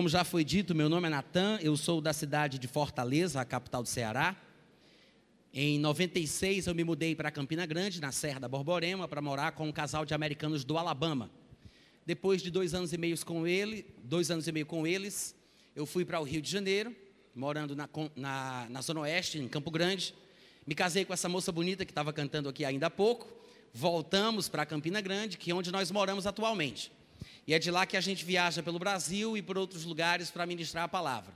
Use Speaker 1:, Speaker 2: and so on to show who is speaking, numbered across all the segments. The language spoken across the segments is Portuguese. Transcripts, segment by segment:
Speaker 1: Como já foi dito, meu nome é Natan, eu sou da cidade de Fortaleza, a capital do Ceará. Em 96 eu me mudei para Campina Grande, na Serra da Borborema, para morar com um casal de americanos do Alabama. Depois de dois anos e meio com ele, dois anos e meio com eles, eu fui para o Rio de Janeiro, morando na, na, na Zona Oeste, em Campo Grande. Me casei com essa moça bonita que estava cantando aqui ainda há pouco. Voltamos para Campina Grande, que é onde nós moramos atualmente. E é de lá que a gente viaja pelo Brasil e por outros lugares para ministrar a palavra.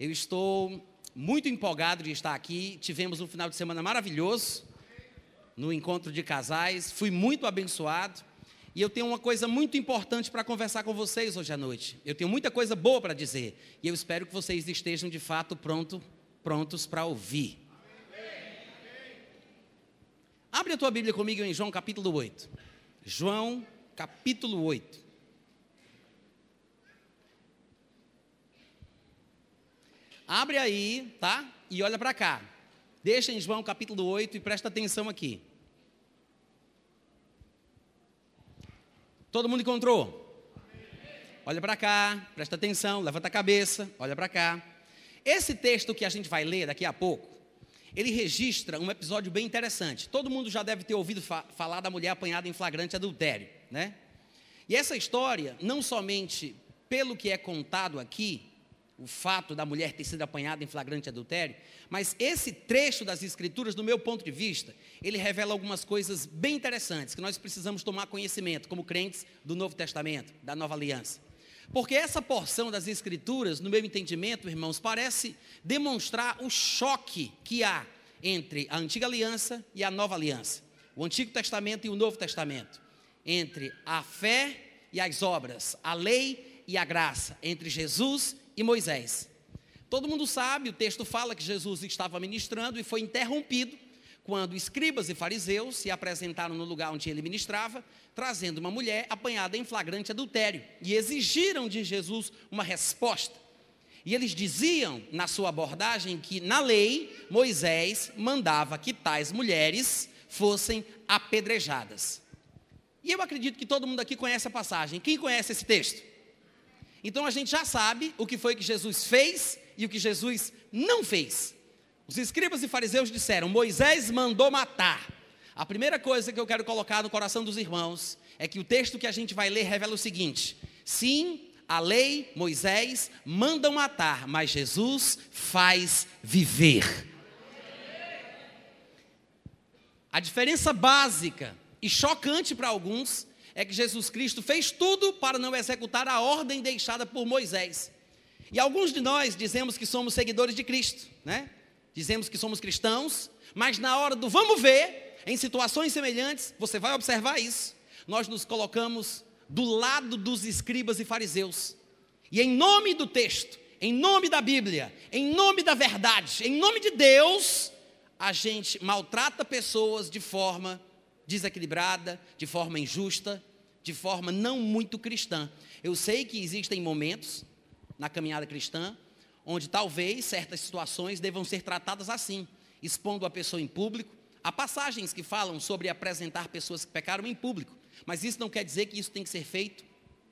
Speaker 1: Eu estou muito empolgado de estar aqui. Tivemos um final de semana maravilhoso no encontro de casais. Fui muito abençoado. E eu tenho uma coisa muito importante para conversar com vocês hoje à noite. Eu tenho muita coisa boa para dizer. E eu espero que vocês estejam de fato pronto, prontos para ouvir. Abre a tua Bíblia comigo em João capítulo 8. João capítulo 8. Abre aí, tá? E olha para cá. Deixa em João capítulo 8 e presta atenção aqui. Todo mundo encontrou? Olha para cá, presta atenção, levanta a cabeça, olha para cá. Esse texto que a gente vai ler daqui a pouco, ele registra um episódio bem interessante. Todo mundo já deve ter ouvido fa falar da mulher apanhada em flagrante adultério, né? E essa história, não somente pelo que é contado aqui, o fato da mulher ter sido apanhada em flagrante adultério, mas esse trecho das Escrituras, do meu ponto de vista, ele revela algumas coisas bem interessantes que nós precisamos tomar conhecimento como crentes do Novo Testamento, da Nova Aliança. Porque essa porção das Escrituras, no meu entendimento, irmãos, parece demonstrar o choque que há entre a Antiga Aliança e a Nova Aliança, o Antigo Testamento e o Novo Testamento, entre a fé e as obras, a lei e a graça, entre Jesus e Moisés. Todo mundo sabe, o texto fala que Jesus estava ministrando e foi interrompido quando escribas e fariseus se apresentaram no lugar onde ele ministrava, trazendo uma mulher apanhada em flagrante adultério e exigiram de Jesus uma resposta. E eles diziam, na sua abordagem, que na lei Moisés mandava que tais mulheres fossem apedrejadas. E eu acredito que todo mundo aqui conhece a passagem. Quem conhece esse texto? Então a gente já sabe o que foi que Jesus fez e o que Jesus não fez. Os escribas e fariseus disseram: Moisés mandou matar. A primeira coisa que eu quero colocar no coração dos irmãos é que o texto que a gente vai ler revela o seguinte: sim, a lei, Moisés, mandam matar, mas Jesus faz viver. A diferença básica e chocante para alguns é que Jesus Cristo fez tudo para não executar a ordem deixada por Moisés. E alguns de nós dizemos que somos seguidores de Cristo, né? Dizemos que somos cristãos, mas na hora do vamos ver, em situações semelhantes, você vai observar isso. Nós nos colocamos do lado dos escribas e fariseus. E em nome do texto, em nome da Bíblia, em nome da verdade, em nome de Deus, a gente maltrata pessoas de forma desequilibrada, de forma injusta, de forma não muito cristã. Eu sei que existem momentos na caminhada cristã onde talvez certas situações devam ser tratadas assim, expondo a pessoa em público. Há passagens que falam sobre apresentar pessoas que pecaram em público, mas isso não quer dizer que isso tem que ser feito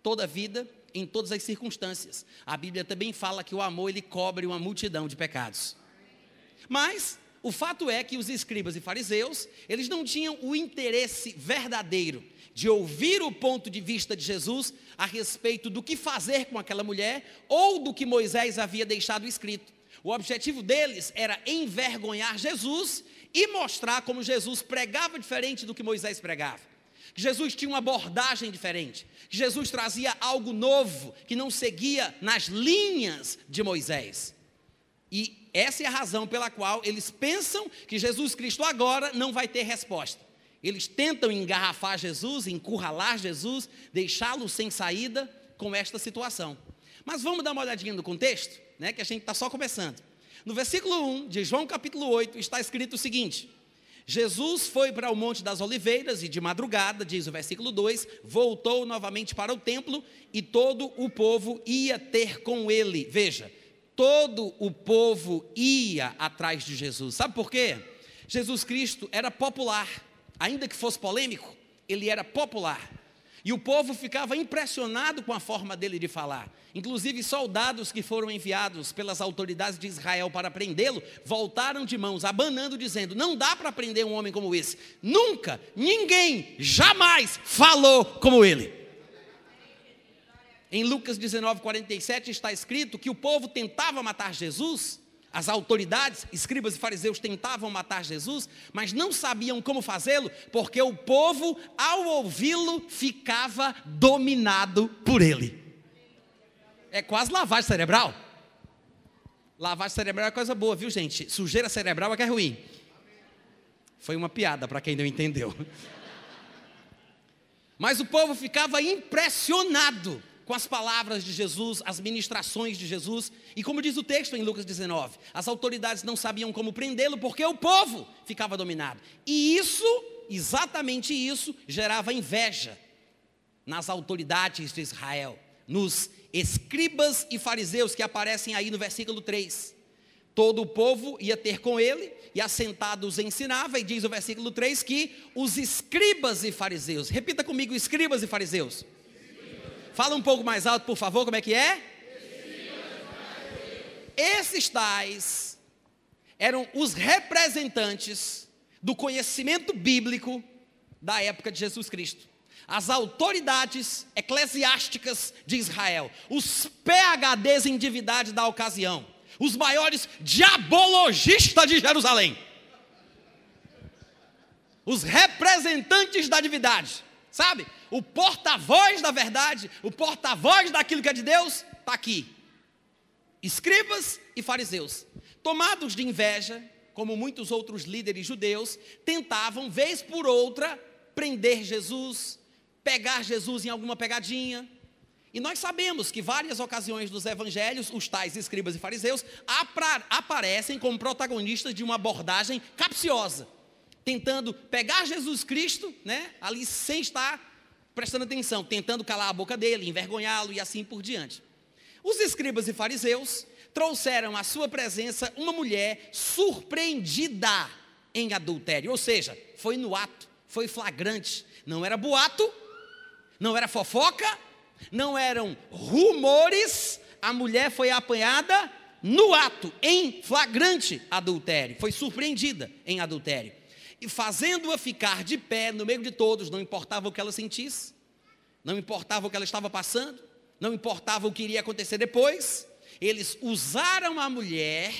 Speaker 1: toda a vida, em todas as circunstâncias. A Bíblia também fala que o amor ele cobre uma multidão de pecados. Mas o fato é que os escribas e fariseus, eles não tinham o interesse verdadeiro de ouvir o ponto de vista de Jesus a respeito do que fazer com aquela mulher ou do que Moisés havia deixado escrito. O objetivo deles era envergonhar Jesus e mostrar como Jesus pregava diferente do que Moisés pregava. Que Jesus tinha uma abordagem diferente, que Jesus trazia algo novo, que não seguia nas linhas de Moisés. E essa é a razão pela qual eles pensam que Jesus Cristo agora não vai ter resposta. Eles tentam engarrafar Jesus, encurralar Jesus, deixá-lo sem saída com esta situação. Mas vamos dar uma olhadinha no contexto, né, que a gente está só começando. No versículo 1 de João capítulo 8 está escrito o seguinte: Jesus foi para o Monte das Oliveiras e de madrugada, diz o versículo 2, voltou novamente para o templo e todo o povo ia ter com ele. Veja, todo o povo ia atrás de Jesus. Sabe por quê? Jesus Cristo era popular, ainda que fosse polêmico, ele era popular. E o povo ficava impressionado com a forma dele de falar. Inclusive, soldados que foram enviados pelas autoridades de Israel para prendê-lo, voltaram de mãos, abanando, dizendo: Não dá para prender um homem como esse. Nunca, ninguém, jamais falou como ele. Em Lucas 19, 47 está escrito que o povo tentava matar Jesus, as autoridades, escribas e fariseus tentavam matar Jesus, mas não sabiam como fazê-lo, porque o povo, ao ouvi-lo, ficava dominado por ele. É quase lavagem cerebral. Lavagem cerebral é coisa boa, viu, gente? Sujeira cerebral é que é ruim. Foi uma piada para quem não entendeu. Mas o povo ficava impressionado com as palavras de Jesus, as ministrações de Jesus, e como diz o texto em Lucas 19, as autoridades não sabiam como prendê-lo porque o povo ficava dominado. E isso, exatamente isso, gerava inveja nas autoridades de Israel, nos escribas e fariseus que aparecem aí no versículo 3. Todo o povo ia ter com ele, e assentados ensinava, e diz o versículo 3 que os escribas e fariseus, repita comigo, escribas e fariseus Fala um pouco mais alto, por favor, como é que é? Esses tais eram os representantes do conhecimento bíblico da época de Jesus Cristo. As autoridades eclesiásticas de Israel, os PHDs em divindade da ocasião, os maiores diabologistas de Jerusalém, os representantes da divindade, sabe? O porta-voz da verdade, o porta-voz daquilo que é de Deus, está aqui. Escribas e fariseus, tomados de inveja, como muitos outros líderes judeus, tentavam, vez por outra, prender Jesus, pegar Jesus em alguma pegadinha. E nós sabemos que várias ocasiões dos evangelhos, os tais escribas e fariseus aparecem como protagonistas de uma abordagem capciosa, tentando pegar Jesus Cristo, né, ali sem estar prestando atenção, tentando calar a boca dele, envergonhá-lo e assim por diante. Os escribas e fariseus trouxeram à sua presença uma mulher surpreendida em adultério, ou seja, foi no ato, foi flagrante, não era boato, não era fofoca, não eram rumores, a mulher foi apanhada no ato, em flagrante adultério, foi surpreendida em adultério e fazendo-a ficar de pé no meio de todos, não importava o que ela sentisse, não importava o que ela estava passando, não importava o que iria acontecer depois, eles usaram a mulher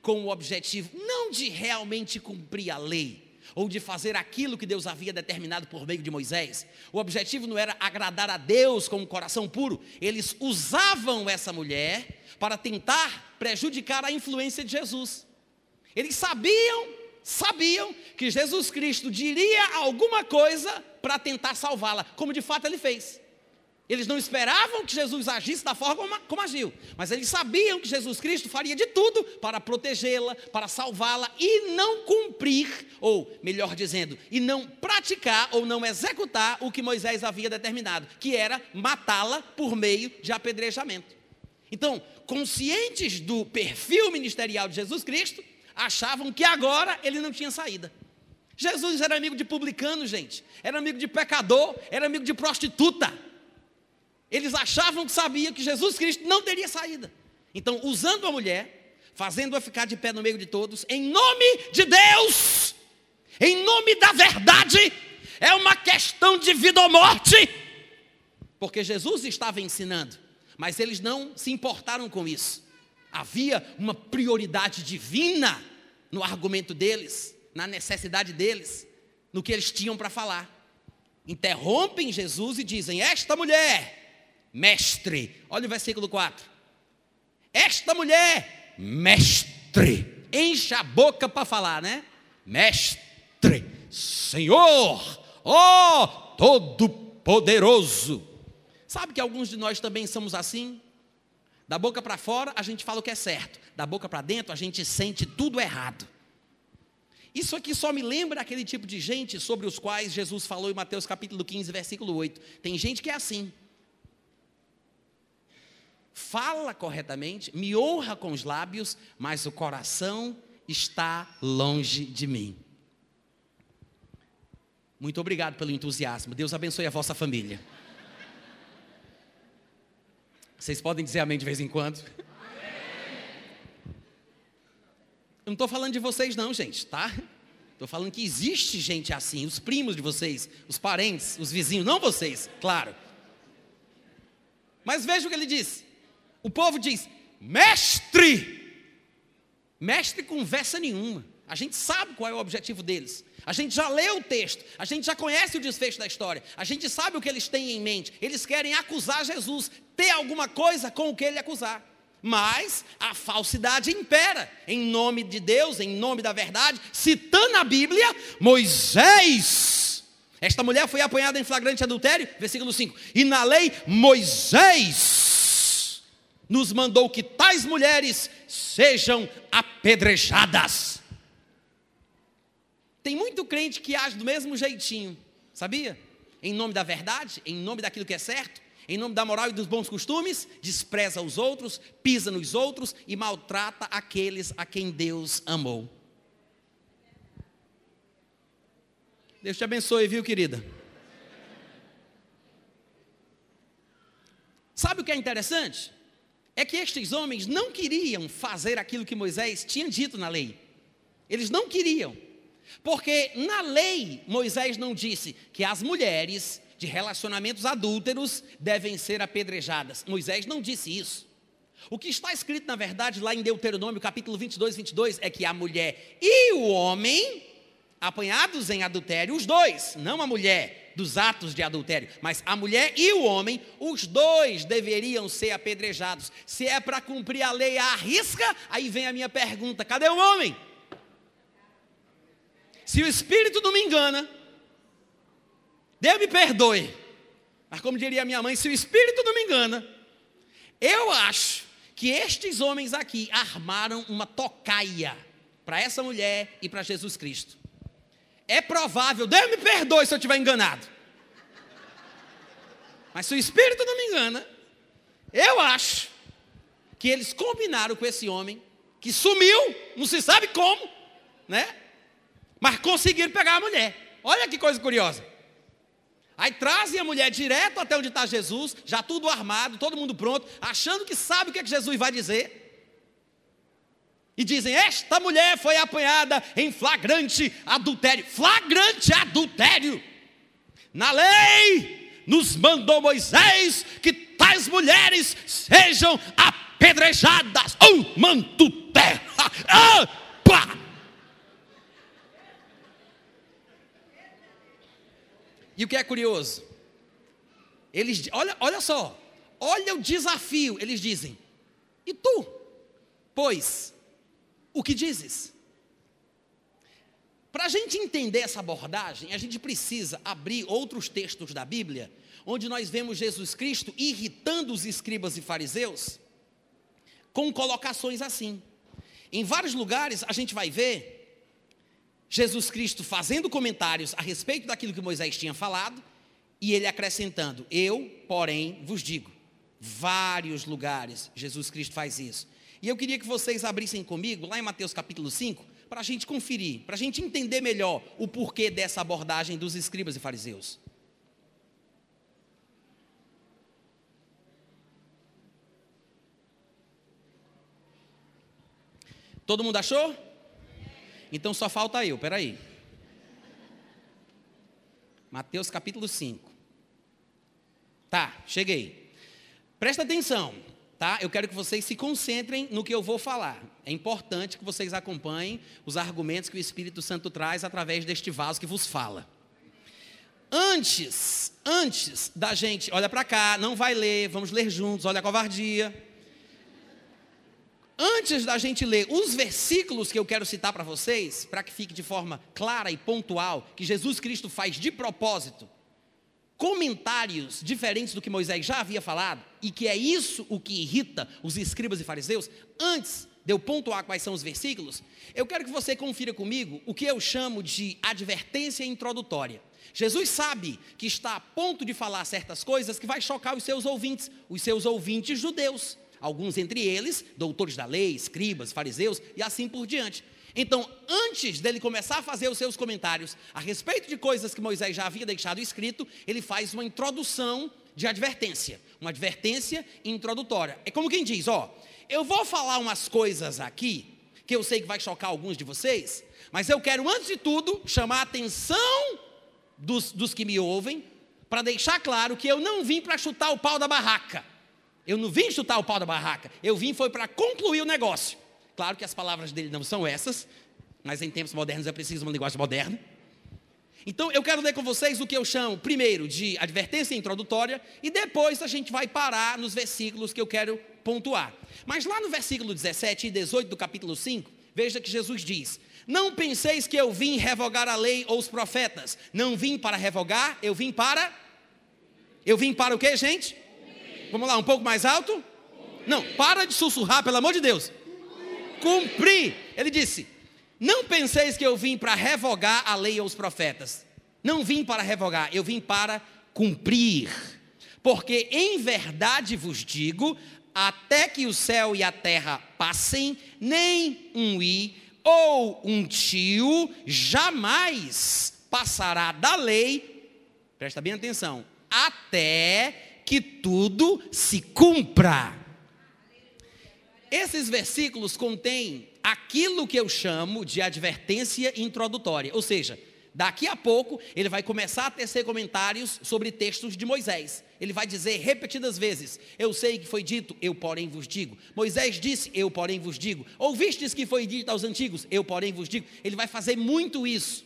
Speaker 1: com o objetivo não de realmente cumprir a lei, ou de fazer aquilo que Deus havia determinado por meio de Moisés. O objetivo não era agradar a Deus com um coração puro, eles usavam essa mulher para tentar prejudicar a influência de Jesus. Eles sabiam sabiam que Jesus Cristo diria alguma coisa para tentar salvá-la, como de fato ele fez. Eles não esperavam que Jesus agisse da forma como, como agiu, mas eles sabiam que Jesus Cristo faria de tudo para protegê-la, para salvá-la e não cumprir, ou melhor dizendo, e não praticar ou não executar o que Moisés havia determinado, que era matá-la por meio de apedrejamento. Então, conscientes do perfil ministerial de Jesus Cristo, achavam que agora ele não tinha saída. Jesus era amigo de publicano, gente, era amigo de pecador, era amigo de prostituta. Eles achavam que sabiam que Jesus Cristo não teria saída. Então, usando a mulher, fazendo-a ficar de pé no meio de todos, em nome de Deus, em nome da verdade, é uma questão de vida ou morte, porque Jesus estava ensinando, mas eles não se importaram com isso. Havia uma prioridade divina no argumento deles, na necessidade deles, no que eles tinham para falar. Interrompem Jesus e dizem: Esta mulher, mestre, olha o versículo 4. Esta mulher, mestre, enche a boca para falar, né? Mestre, Senhor, ó oh, Todo-Poderoso. Sabe que alguns de nós também somos assim? Da boca para fora, a gente fala o que é certo. Da boca para dentro, a gente sente tudo errado. Isso aqui só me lembra aquele tipo de gente sobre os quais Jesus falou em Mateus capítulo 15, versículo 8. Tem gente que é assim. Fala corretamente, me honra com os lábios, mas o coração está longe de mim. Muito obrigado pelo entusiasmo. Deus abençoe a vossa família. Vocês podem dizer amém de vez em quando? Eu não estou falando de vocês, não, gente, tá? Estou falando que existe gente assim, os primos de vocês, os parentes, os vizinhos, não vocês, claro. Mas veja o que ele diz. O povo diz: Mestre! Mestre conversa nenhuma. A gente sabe qual é o objetivo deles. A gente já leu o texto, a gente já conhece o desfecho da história, a gente sabe o que eles têm em mente. Eles querem acusar Jesus, ter alguma coisa com o que ele acusar. Mas a falsidade impera em nome de Deus, em nome da verdade, citando a Bíblia, Moisés. Esta mulher foi apanhada em flagrante adultério, versículo 5. E na lei, Moisés nos mandou que tais mulheres sejam apedrejadas. Tem muito crente que age do mesmo jeitinho, sabia? Em nome da verdade, em nome daquilo que é certo, em nome da moral e dos bons costumes, despreza os outros, pisa nos outros e maltrata aqueles a quem Deus amou. Deus te abençoe, viu, querida? Sabe o que é interessante? É que estes homens não queriam fazer aquilo que Moisés tinha dito na lei. Eles não queriam. Porque na lei, Moisés não disse que as mulheres de relacionamentos adúlteros devem ser apedrejadas. Moisés não disse isso. O que está escrito, na verdade, lá em Deuteronômio, capítulo 22, 22, é que a mulher e o homem, apanhados em adultério, os dois, não a mulher dos atos de adultério, mas a mulher e o homem, os dois deveriam ser apedrejados. Se é para cumprir a lei à risca, aí vem a minha pergunta: cadê o homem? Se o espírito não me engana, Deus me perdoe. Mas como diria minha mãe, se o espírito não me engana, eu acho que estes homens aqui armaram uma tocaia para essa mulher e para Jesus Cristo. É provável, Deus me perdoe se eu estiver enganado. Mas se o espírito não me engana, eu acho que eles combinaram com esse homem que sumiu, não se sabe como, né? Mas conseguiram pegar a mulher. Olha que coisa curiosa. Aí trazem a mulher direto até onde está Jesus, já tudo armado, todo mundo pronto, achando que sabe o que, é que Jesus vai dizer. E dizem: Esta mulher foi apanhada em flagrante adultério. Flagrante adultério. Na lei nos mandou Moisés que tais mulheres sejam apedrejadas. Oh, manto terra. Ah. E o que é curioso? Eles, olha, olha só, olha o desafio. Eles dizem: E tu? Pois, o que dizes? Para a gente entender essa abordagem, a gente precisa abrir outros textos da Bíblia, onde nós vemos Jesus Cristo irritando os escribas e fariseus, com colocações assim. Em vários lugares a gente vai ver Jesus Cristo fazendo comentários a respeito daquilo que Moisés tinha falado, e ele acrescentando: Eu, porém, vos digo. Vários lugares Jesus Cristo faz isso. E eu queria que vocês abrissem comigo, lá em Mateus capítulo 5, para a gente conferir, para a gente entender melhor o porquê dessa abordagem dos escribas e fariseus. Todo mundo achou? Então só falta eu, peraí. Mateus capítulo 5. Tá, cheguei. Presta atenção, tá? Eu quero que vocês se concentrem no que eu vou falar. É importante que vocês acompanhem os argumentos que o Espírito Santo traz através deste vaso que vos fala. Antes, antes da gente, olha para cá, não vai ler, vamos ler juntos, olha a covardia. Antes da gente ler os versículos que eu quero citar para vocês, para que fique de forma clara e pontual, que Jesus Cristo faz de propósito, comentários diferentes do que Moisés já havia falado, e que é isso o que irrita os escribas e fariseus, antes de eu pontuar quais são os versículos, eu quero que você confira comigo o que eu chamo de advertência introdutória. Jesus sabe que está a ponto de falar certas coisas que vai chocar os seus ouvintes, os seus ouvintes judeus alguns entre eles, doutores da lei, escribas, fariseus e assim por diante. Então, antes dele começar a fazer os seus comentários a respeito de coisas que Moisés já havia deixado escrito, ele faz uma introdução de advertência, uma advertência introdutória. É como quem diz: ó, eu vou falar umas coisas aqui que eu sei que vai chocar alguns de vocês, mas eu quero, antes de tudo, chamar a atenção dos, dos que me ouvem, para deixar claro que eu não vim para chutar o pau da barraca. Eu não vim chutar o pau da barraca, eu vim foi para concluir o negócio. Claro que as palavras dele não são essas, mas em tempos modernos é preciso uma linguagem moderna. Então eu quero ler com vocês o que eu chamo, primeiro, de advertência introdutória, e depois a gente vai parar nos versículos que eu quero pontuar. Mas lá no versículo 17 e 18 do capítulo 5, veja que Jesus diz: Não penseis que eu vim revogar a lei ou os profetas. Não vim para revogar, eu vim para. Eu vim para o que, gente? Vamos lá, um pouco mais alto? Não, para de sussurrar, pelo amor de Deus. Cumprir. Ele disse: Não penseis que eu vim para revogar a lei ou os profetas. Não vim para revogar, eu vim para cumprir. Porque em verdade vos digo: até que o céu e a terra passem, nem um i ou um tio jamais passará da lei, presta bem atenção, até que tudo se cumpra. Esses versículos contêm aquilo que eu chamo de advertência introdutória, ou seja, Daqui a pouco, ele vai começar a tecer comentários sobre textos de Moisés. Ele vai dizer repetidas vezes: Eu sei que foi dito, eu porém vos digo. Moisés disse, eu porém vos digo. Ouvistes que foi dito aos antigos, eu porém vos digo. Ele vai fazer muito isso,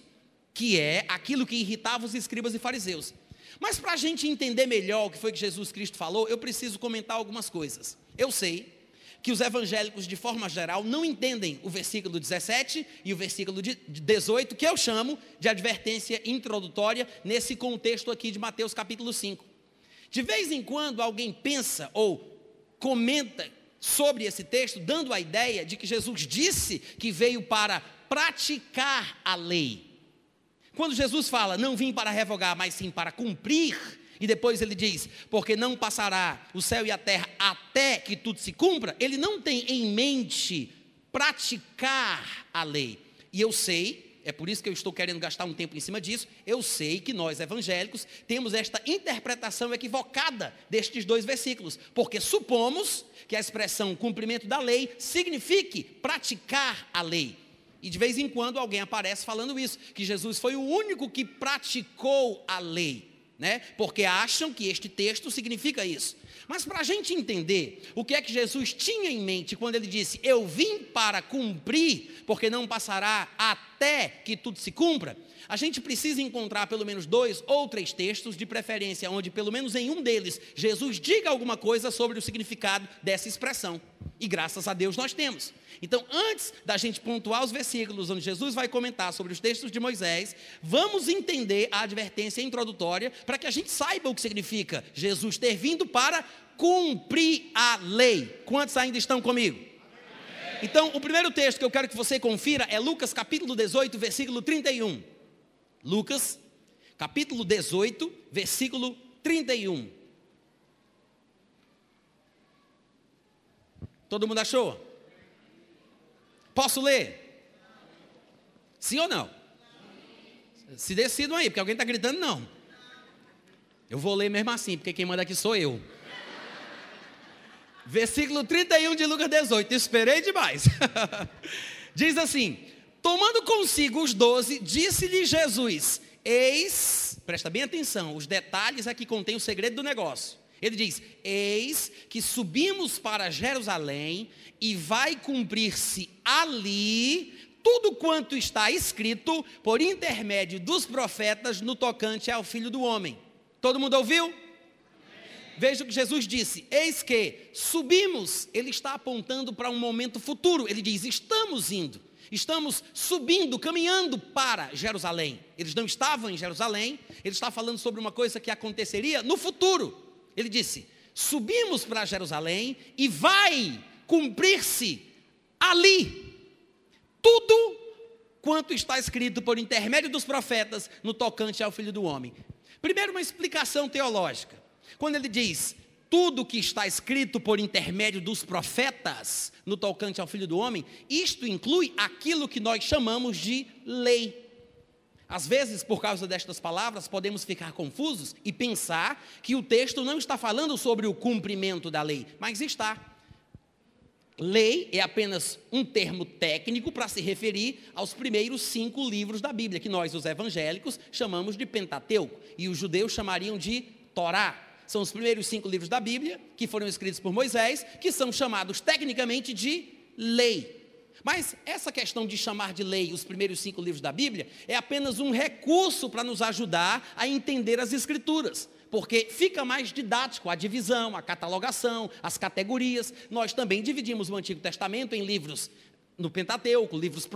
Speaker 1: que é aquilo que irritava os escribas e fariseus. Mas para a gente entender melhor o que foi que Jesus Cristo falou, eu preciso comentar algumas coisas. Eu sei que os evangélicos, de forma geral, não entendem o versículo 17 e o versículo 18, que eu chamo de advertência introdutória, nesse contexto aqui de Mateus capítulo 5. De vez em quando alguém pensa ou comenta sobre esse texto, dando a ideia de que Jesus disse que veio para praticar a lei. Quando Jesus fala, não vim para revogar, mas sim para cumprir, e depois ele diz: Porque não passará o céu e a terra até que tudo se cumpra. Ele não tem em mente praticar a lei. E eu sei, é por isso que eu estou querendo gastar um tempo em cima disso. Eu sei que nós evangélicos temos esta interpretação equivocada destes dois versículos, porque supomos que a expressão cumprimento da lei signifique praticar a lei. E de vez em quando alguém aparece falando isso, que Jesus foi o único que praticou a lei né? Porque acham que este texto significa isso. Mas para a gente entender o que é que Jesus tinha em mente quando ele disse: Eu vim para cumprir, porque não passará até que tudo se cumpra, a gente precisa encontrar pelo menos dois ou três textos, de preferência, onde pelo menos em um deles Jesus diga alguma coisa sobre o significado dessa expressão. E graças a Deus nós temos. Então, antes da gente pontuar os versículos onde Jesus vai comentar sobre os textos de Moisés, vamos entender a advertência introdutória para que a gente saiba o que significa Jesus ter vindo para cumprir a lei. Quantos ainda estão comigo? Então, o primeiro texto que eu quero que você confira é Lucas capítulo 18, versículo 31. Lucas, capítulo 18, versículo 31. Todo mundo achou? Posso ler? Sim ou não? Se decidam aí, porque alguém está gritando não. Eu vou ler mesmo assim, porque quem manda aqui sou eu. Versículo 31 de Lucas 18. Esperei demais. Diz assim: Tomando consigo os doze, disse-lhe Jesus: Eis, presta bem atenção, os detalhes aqui contém o segredo do negócio. Ele diz: Eis que subimos para Jerusalém e vai cumprir-se ali tudo quanto está escrito por intermédio dos profetas no tocante ao filho do homem. Todo mundo ouviu? Veja o que Jesus disse: Eis que subimos, ele está apontando para um momento futuro. Ele diz: Estamos indo. Estamos subindo, caminhando para Jerusalém. Eles não estavam em Jerusalém, ele está falando sobre uma coisa que aconteceria no futuro. Ele disse: Subimos para Jerusalém e vai cumprir-se ali tudo quanto está escrito por intermédio dos profetas no tocante ao filho do homem. Primeiro, uma explicação teológica. Quando ele diz tudo que está escrito por intermédio dos profetas no tocante ao Filho do Homem, isto inclui aquilo que nós chamamos de lei. Às vezes, por causa destas palavras, podemos ficar confusos e pensar que o texto não está falando sobre o cumprimento da lei, mas está. Lei é apenas um termo técnico para se referir aos primeiros cinco livros da Bíblia, que nós, os evangélicos, chamamos de Pentateuco, e os judeus chamariam de Torá. São os primeiros cinco livros da Bíblia, que foram escritos por Moisés, que são chamados tecnicamente de lei. Mas essa questão de chamar de lei os primeiros cinco livros da Bíblia é apenas um recurso para nos ajudar a entender as Escrituras, porque fica mais didático a divisão, a catalogação, as categorias. Nós também dividimos o Antigo Testamento em livros no Pentateuco, livros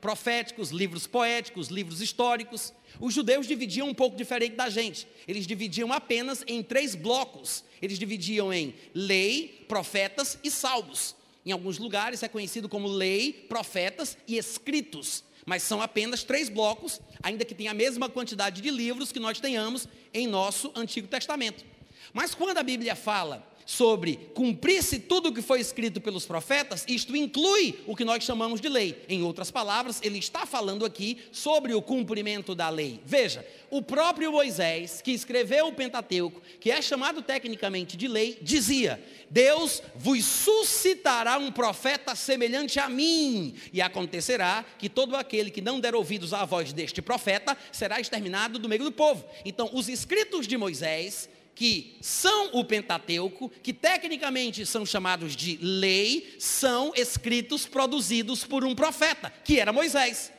Speaker 1: proféticos, livros poéticos, livros históricos. Os judeus dividiam um pouco diferente da gente. Eles dividiam apenas em três blocos. Eles dividiam em lei, profetas e salmos. Em alguns lugares é conhecido como lei, profetas e escritos, mas são apenas três blocos, ainda que tenha a mesma quantidade de livros que nós tenhamos em nosso Antigo Testamento. Mas quando a Bíblia fala sobre cumprir-se tudo o que foi escrito pelos profetas, isto inclui o que nós chamamos de lei. Em outras palavras, ele está falando aqui sobre o cumprimento da lei. Veja, o próprio Moisés, que escreveu o Pentateuco, que é chamado tecnicamente de lei, dizia: Deus vos suscitará um profeta semelhante a mim, e acontecerá que todo aquele que não der ouvidos à voz deste profeta será exterminado do meio do povo. Então, os escritos de Moisés que são o Pentateuco, que tecnicamente são chamados de lei, são escritos produzidos por um profeta, que era Moisés.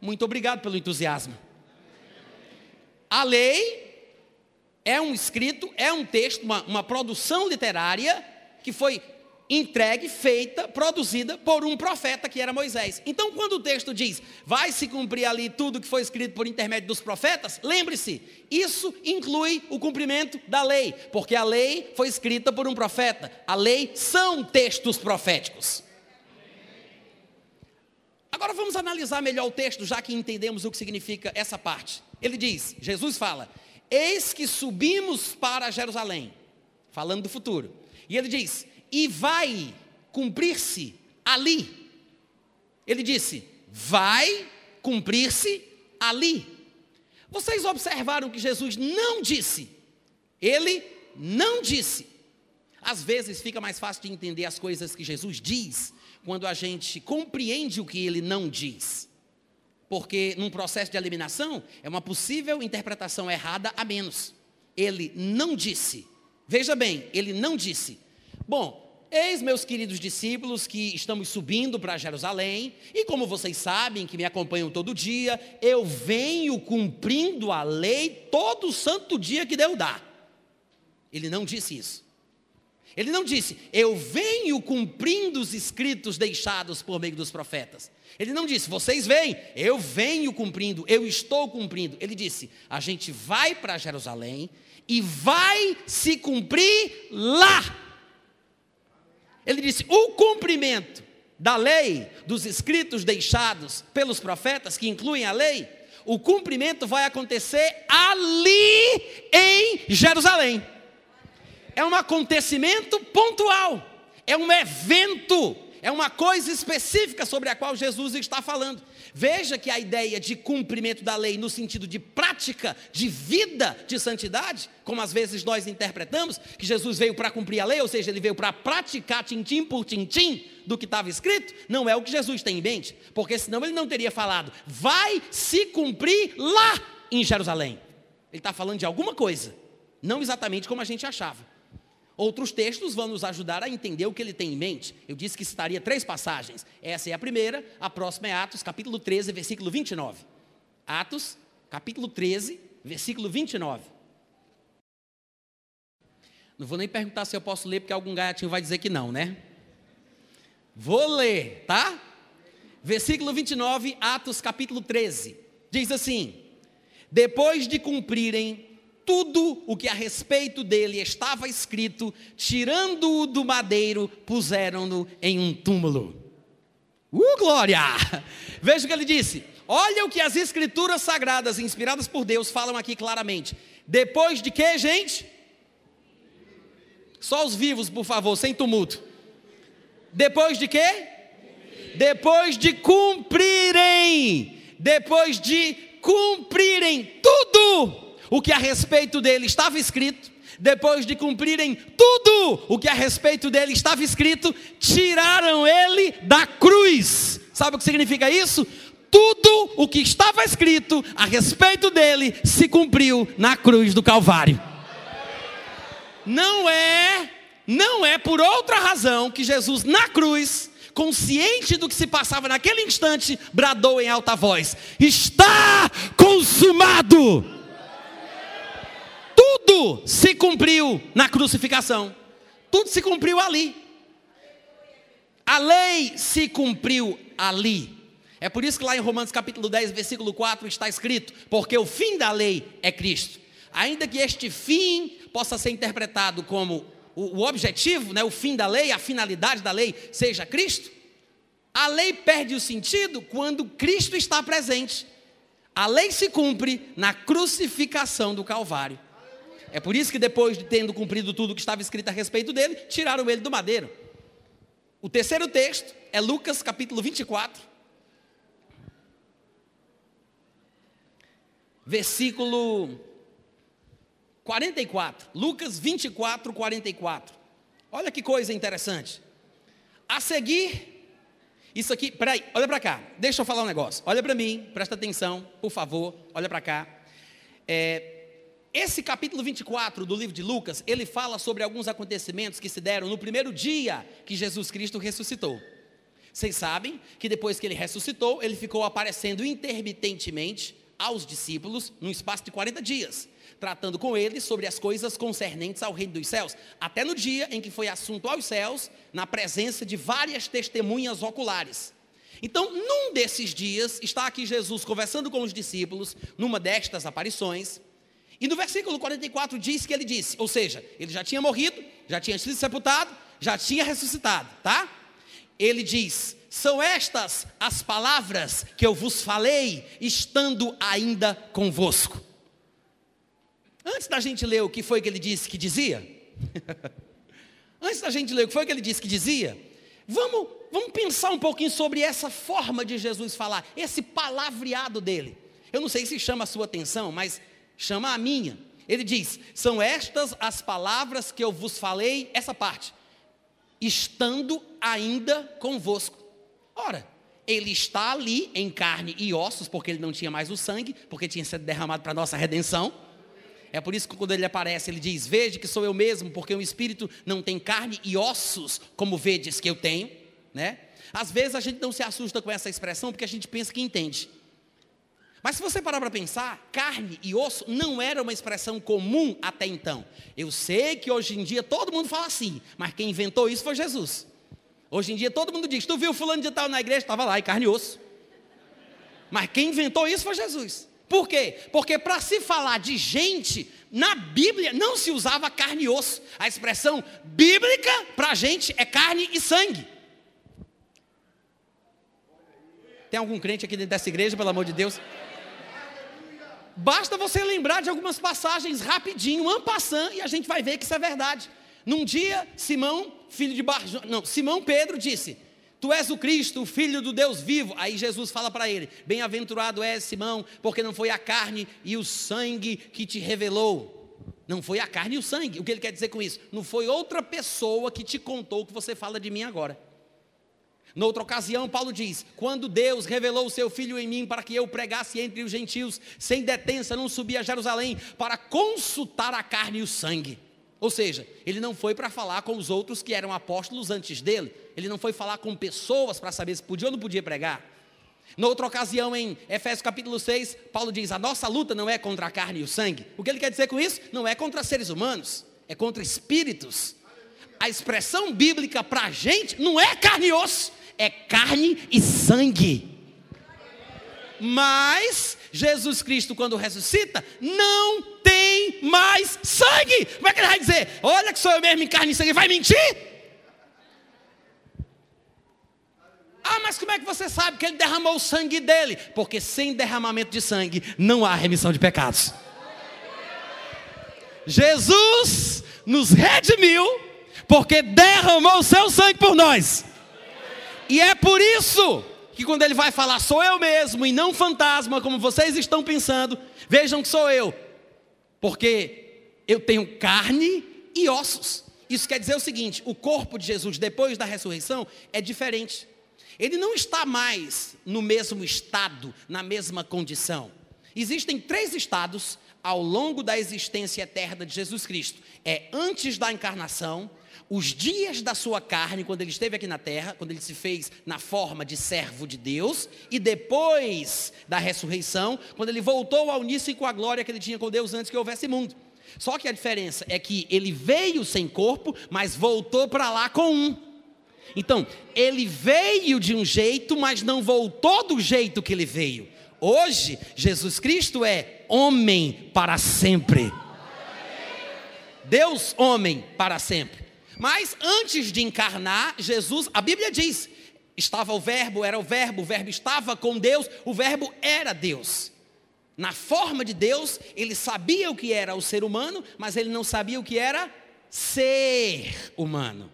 Speaker 1: Muito obrigado pelo entusiasmo. A lei é um escrito, é um texto, uma, uma produção literária que foi entregue, feita, produzida por um profeta que era Moisés. Então, quando o texto diz, vai se cumprir ali tudo que foi escrito por intermédio dos profetas, lembre-se, isso inclui o cumprimento da lei, porque a lei foi escrita por um profeta. A lei são textos proféticos. Agora vamos analisar melhor o texto, já que entendemos o que significa essa parte. Ele diz, Jesus fala: Eis que subimos para Jerusalém, falando do futuro. E ele diz: e vai cumprir-se ali. Ele disse: vai cumprir-se ali. Vocês observaram que Jesus não disse, ele não disse. Às vezes fica mais fácil de entender as coisas que Jesus diz quando a gente compreende o que ele não diz. Porque num processo de eliminação é uma possível interpretação errada a menos. Ele não disse. Veja bem, ele não disse. Bom, eis meus queridos discípulos que estamos subindo para Jerusalém, e como vocês sabem, que me acompanham todo dia, eu venho cumprindo a lei todo santo dia que Deus dá. Ele não disse isso. Ele não disse, eu venho cumprindo os escritos deixados por meio dos profetas. Ele não disse, vocês vêm, eu venho cumprindo, eu estou cumprindo. Ele disse, a gente vai para Jerusalém e vai se cumprir lá ele disse: o cumprimento da lei, dos escritos deixados pelos profetas, que incluem a lei, o cumprimento vai acontecer ali em Jerusalém. É um acontecimento pontual, é um evento, é uma coisa específica sobre a qual Jesus está falando. Veja que a ideia de cumprimento da lei no sentido de prática, de vida de santidade, como às vezes nós interpretamos, que Jesus veio para cumprir a lei, ou seja, ele veio para praticar tintim por tintim do que estava escrito, não é o que Jesus tem em mente, porque senão ele não teria falado, vai se cumprir lá em Jerusalém. Ele está falando de alguma coisa, não exatamente como a gente achava. Outros textos vão nos ajudar a entender o que ele tem em mente. Eu disse que citaria três passagens. Essa é a primeira, a próxima é Atos, capítulo 13, versículo 29. Atos, capítulo 13, versículo 29. Não vou nem perguntar se eu posso ler, porque algum gaiatinho vai dizer que não, né? Vou ler, tá? Versículo 29, Atos capítulo 13. Diz assim: Depois de cumprirem tudo o que a respeito dele estava escrito, tirando-o do madeiro, puseram-no em um túmulo. Uh, glória! Veja o que ele disse. Olha o que as escrituras sagradas, inspiradas por Deus, falam aqui claramente. Depois de que, gente? Só os vivos, por favor, sem tumulto. Depois de quê? Depois de cumprirem depois de cumprirem tudo o que a respeito dele estava escrito, depois de cumprirem tudo o que a respeito dele estava escrito, tiraram ele da cruz. Sabe o que significa isso? Tudo o que estava escrito a respeito dele se cumpriu na cruz do Calvário. Não é, não é por outra razão que Jesus na cruz consciente do que se passava naquele instante, bradou em alta voz: Está consumado! Tudo se cumpriu na crucificação, tudo se cumpriu ali. A lei se cumpriu ali. É por isso que lá em Romanos capítulo 10, versículo 4 está escrito: Porque o fim da lei é Cristo. Ainda que este fim possa ser interpretado como o, objetivo, né, o fim da lei, a finalidade da lei seja Cristo, a lei perde o sentido quando Cristo está presente. A lei se cumpre na crucificação do Calvário. É por isso que depois de tendo cumprido tudo que estava escrito a respeito dele, tiraram ele do madeiro. O terceiro texto é Lucas capítulo 24, versículo 44, Lucas 24, 44. Olha que coisa interessante. A seguir, isso aqui, peraí, olha para cá, deixa eu falar um negócio. Olha para mim, presta atenção, por favor, olha para cá. É, esse capítulo 24 do livro de Lucas, ele fala sobre alguns acontecimentos que se deram no primeiro dia que Jesus Cristo ressuscitou. Vocês sabem que depois que ele ressuscitou, ele ficou aparecendo intermitentemente aos discípulos num espaço de 40 dias tratando com eles sobre as coisas concernentes ao reino dos céus, até no dia em que foi assunto aos céus, na presença de várias testemunhas oculares. Então, num desses dias, está aqui Jesus conversando com os discípulos, numa destas aparições, e no versículo 44 diz que ele disse, ou seja, ele já tinha morrido, já tinha sido sepultado, já tinha ressuscitado, tá? Ele diz: São estas as palavras que eu vos falei, estando ainda convosco. Antes da gente ler o que foi que ele disse que dizia, antes da gente ler o que foi que ele disse que dizia, vamos, vamos pensar um pouquinho sobre essa forma de Jesus falar, esse palavreado dele. Eu não sei se chama a sua atenção, mas chama a minha. Ele diz: São estas as palavras que eu vos falei, essa parte, estando ainda convosco. Ora, ele está ali em carne e ossos, porque ele não tinha mais o sangue, porque tinha sido derramado para nossa redenção. É por isso que quando ele aparece, ele diz: Veja que sou eu mesmo, porque o espírito não tem carne e ossos, como vedes que eu tenho. Né? Às vezes a gente não se assusta com essa expressão, porque a gente pensa que entende. Mas se você parar para pensar, carne e osso não era uma expressão comum até então. Eu sei que hoje em dia todo mundo fala assim, mas quem inventou isso foi Jesus. Hoje em dia todo mundo diz: Tu viu fulano de tal na igreja? Estava lá, e carne e osso. Mas quem inventou isso foi Jesus. Por quê? Porque para se falar de gente, na Bíblia não se usava carne e osso. A expressão bíblica para gente é carne e sangue. Tem algum crente aqui dentro dessa igreja, pelo amor de Deus? Basta você lembrar de algumas passagens rapidinho, ampassando, e a gente vai ver que isso é verdade. Num dia, Simão, filho de Bar... não, Simão Pedro disse: Tu és o Cristo, o Filho do Deus vivo. Aí Jesus fala para ele: Bem-aventurado és Simão, porque não foi a carne e o sangue que te revelou. Não foi a carne e o sangue. O que ele quer dizer com isso? Não foi outra pessoa que te contou o que você fala de mim agora. Noutra ocasião, Paulo diz: Quando Deus revelou o seu filho em mim para que eu pregasse entre os gentios, sem detença, não subi a Jerusalém para consultar a carne e o sangue. Ou seja, ele não foi para falar com os outros que eram apóstolos antes dele, ele não foi falar com pessoas para saber se podia ou não podia pregar. Noutra ocasião, em Efésios capítulo 6, Paulo diz: A nossa luta não é contra a carne e o sangue. O que ele quer dizer com isso? Não é contra seres humanos, é contra espíritos. A expressão bíblica para a gente não é carne e osso, é carne e sangue. Mas Jesus Cristo, quando ressuscita, não tem mais sangue. Como é que ele vai dizer? Olha que sou eu mesmo em carne e sangue, vai mentir? Ah, mas como é que você sabe que ele derramou o sangue dele? Porque sem derramamento de sangue não há remissão de pecados. Jesus nos redimiu porque derramou o seu sangue por nós. E é por isso que quando ele vai falar, sou eu mesmo e não fantasma, como vocês estão pensando, vejam que sou eu, porque eu tenho carne e ossos. Isso quer dizer o seguinte: o corpo de Jesus, depois da ressurreição, é diferente. Ele não está mais no mesmo estado, na mesma condição. Existem três estados ao longo da existência eterna de Jesus Cristo: é antes da encarnação, os dias da sua carne, quando ele esteve aqui na terra, quando ele se fez na forma de servo de Deus, e depois da ressurreição, quando ele voltou ao uníssono com a glória que ele tinha com Deus antes que houvesse mundo. Só que a diferença é que ele veio sem corpo, mas voltou para lá com um. Então, ele veio de um jeito, mas não voltou do jeito que ele veio. Hoje, Jesus Cristo é homem para sempre. Deus, homem para sempre. Mas antes de encarnar, Jesus, a Bíblia diz, estava o Verbo, era o Verbo, o Verbo estava com Deus, o Verbo era Deus. Na forma de Deus, ele sabia o que era o ser humano, mas ele não sabia o que era ser humano.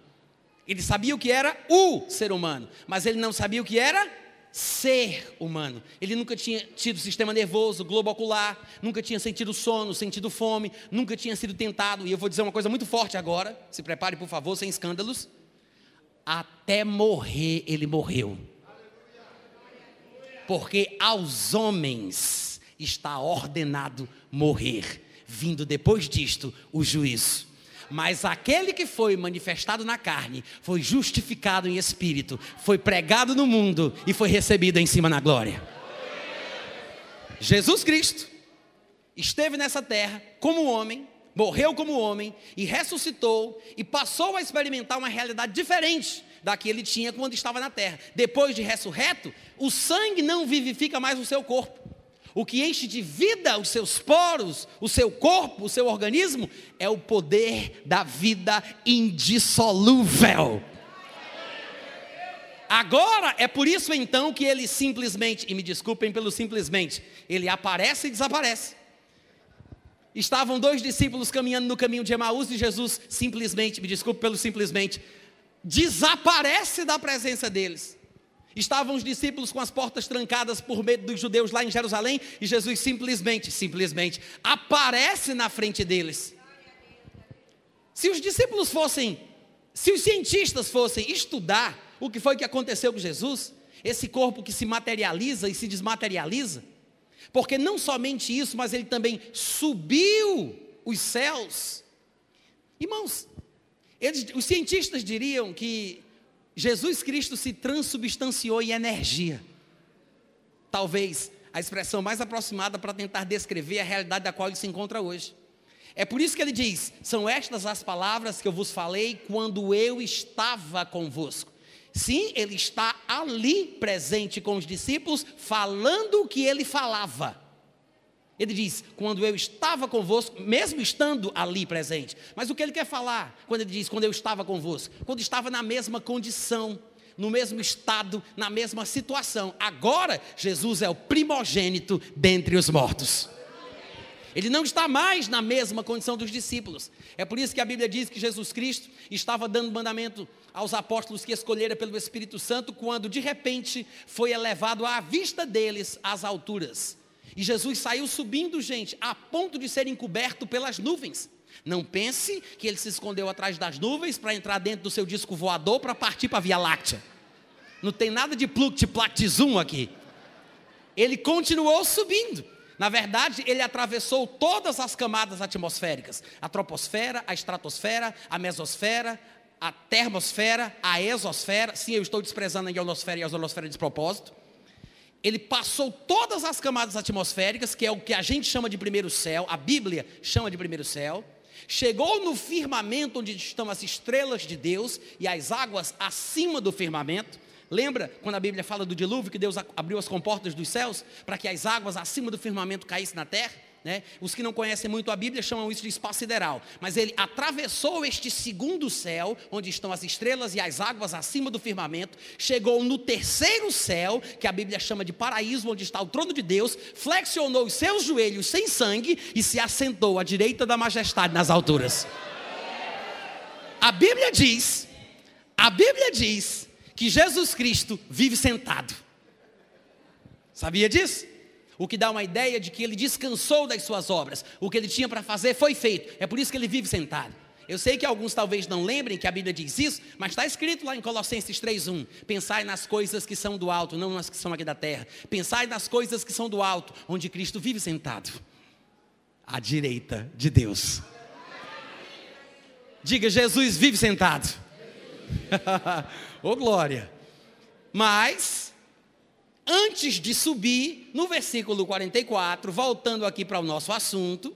Speaker 1: Ele sabia o que era o ser humano, mas ele não sabia o que era ser humano. Ele nunca tinha tido sistema nervoso, globo ocular, nunca tinha sentido sono, sentido fome, nunca tinha sido tentado. E eu vou dizer uma coisa muito forte agora, se prepare por favor, sem escândalos. Até morrer ele morreu. Porque aos homens está ordenado morrer, vindo depois disto o juízo. Mas aquele que foi manifestado na carne, foi justificado em espírito, foi pregado no mundo e foi recebido em cima na glória. Jesus Cristo esteve nessa terra como homem, morreu como homem e ressuscitou e passou a experimentar uma realidade diferente da que ele tinha quando estava na terra. Depois de ressurreto, o sangue não vivifica mais o seu corpo. O que enche de vida os seus poros, o seu corpo, o seu organismo, é o poder da vida indissolúvel. Agora, é por isso então que ele simplesmente, e me desculpem pelo simplesmente, ele aparece e desaparece. Estavam dois discípulos caminhando no caminho de Emaús e Jesus simplesmente, me desculpe pelo simplesmente, desaparece da presença deles. Estavam os discípulos com as portas trancadas por medo dos judeus lá em Jerusalém e Jesus simplesmente, simplesmente aparece na frente deles. Se os discípulos fossem, se os cientistas fossem estudar o que foi que aconteceu com Jesus, esse corpo que se materializa e se desmaterializa, porque não somente isso, mas ele também subiu os céus. Irmãos, eles, os cientistas diriam que Jesus Cristo se transubstanciou em energia. Talvez a expressão mais aproximada para tentar descrever a realidade da qual ele se encontra hoje. É por isso que ele diz: São estas as palavras que eu vos falei quando eu estava convosco. Sim, ele está ali presente com os discípulos, falando o que ele falava. Ele diz: quando eu estava convosco, mesmo estando ali presente. Mas o que ele quer falar quando ele diz quando eu estava convosco? Quando estava na mesma condição, no mesmo estado, na mesma situação. Agora, Jesus é o primogênito dentre os mortos. Ele não está mais na mesma condição dos discípulos. É por isso que a Bíblia diz que Jesus Cristo estava dando mandamento aos apóstolos que escolheram pelo Espírito Santo, quando de repente foi elevado à vista deles às alturas. E Jesus saiu subindo, gente, a ponto de ser encoberto pelas nuvens. Não pense que ele se escondeu atrás das nuvens para entrar dentro do seu disco voador para partir para a Via Láctea. Não tem nada de pluct zoom aqui. Ele continuou subindo. Na verdade, ele atravessou todas as camadas atmosféricas: a troposfera, a estratosfera, a mesosfera, a termosfera, a exosfera. Sim, eu estou desprezando a ionosfera e a ozonosfera de propósito ele passou todas as camadas atmosféricas, que é o que a gente chama de primeiro céu, a Bíblia chama de primeiro céu, chegou no firmamento onde estão as estrelas de Deus e as águas acima do firmamento. Lembra quando a Bíblia fala do dilúvio que Deus abriu as comportas dos céus para que as águas acima do firmamento caíssem na terra? Né? Os que não conhecem muito a Bíblia chamam isso de espaço sideral. Mas ele atravessou este segundo céu, onde estão as estrelas e as águas acima do firmamento, chegou no terceiro céu, que a Bíblia chama de paraíso, onde está o trono de Deus, flexionou os seus joelhos sem sangue e se assentou à direita da majestade nas alturas. A Bíblia diz, a Bíblia diz que Jesus Cristo vive sentado. Sabia disso? O que dá uma ideia de que ele descansou das suas obras. O que ele tinha para fazer foi feito. É por isso que ele vive sentado. Eu sei que alguns talvez não lembrem que a Bíblia diz isso, mas está escrito lá em Colossenses 3:1. Pensai nas coisas que são do alto, não nas que são aqui da terra. Pensai nas coisas que são do alto, onde Cristo vive sentado, à direita de Deus. Diga, Jesus vive sentado. Ô oh, glória. Mas antes de subir, no versículo 44, voltando aqui para o nosso assunto,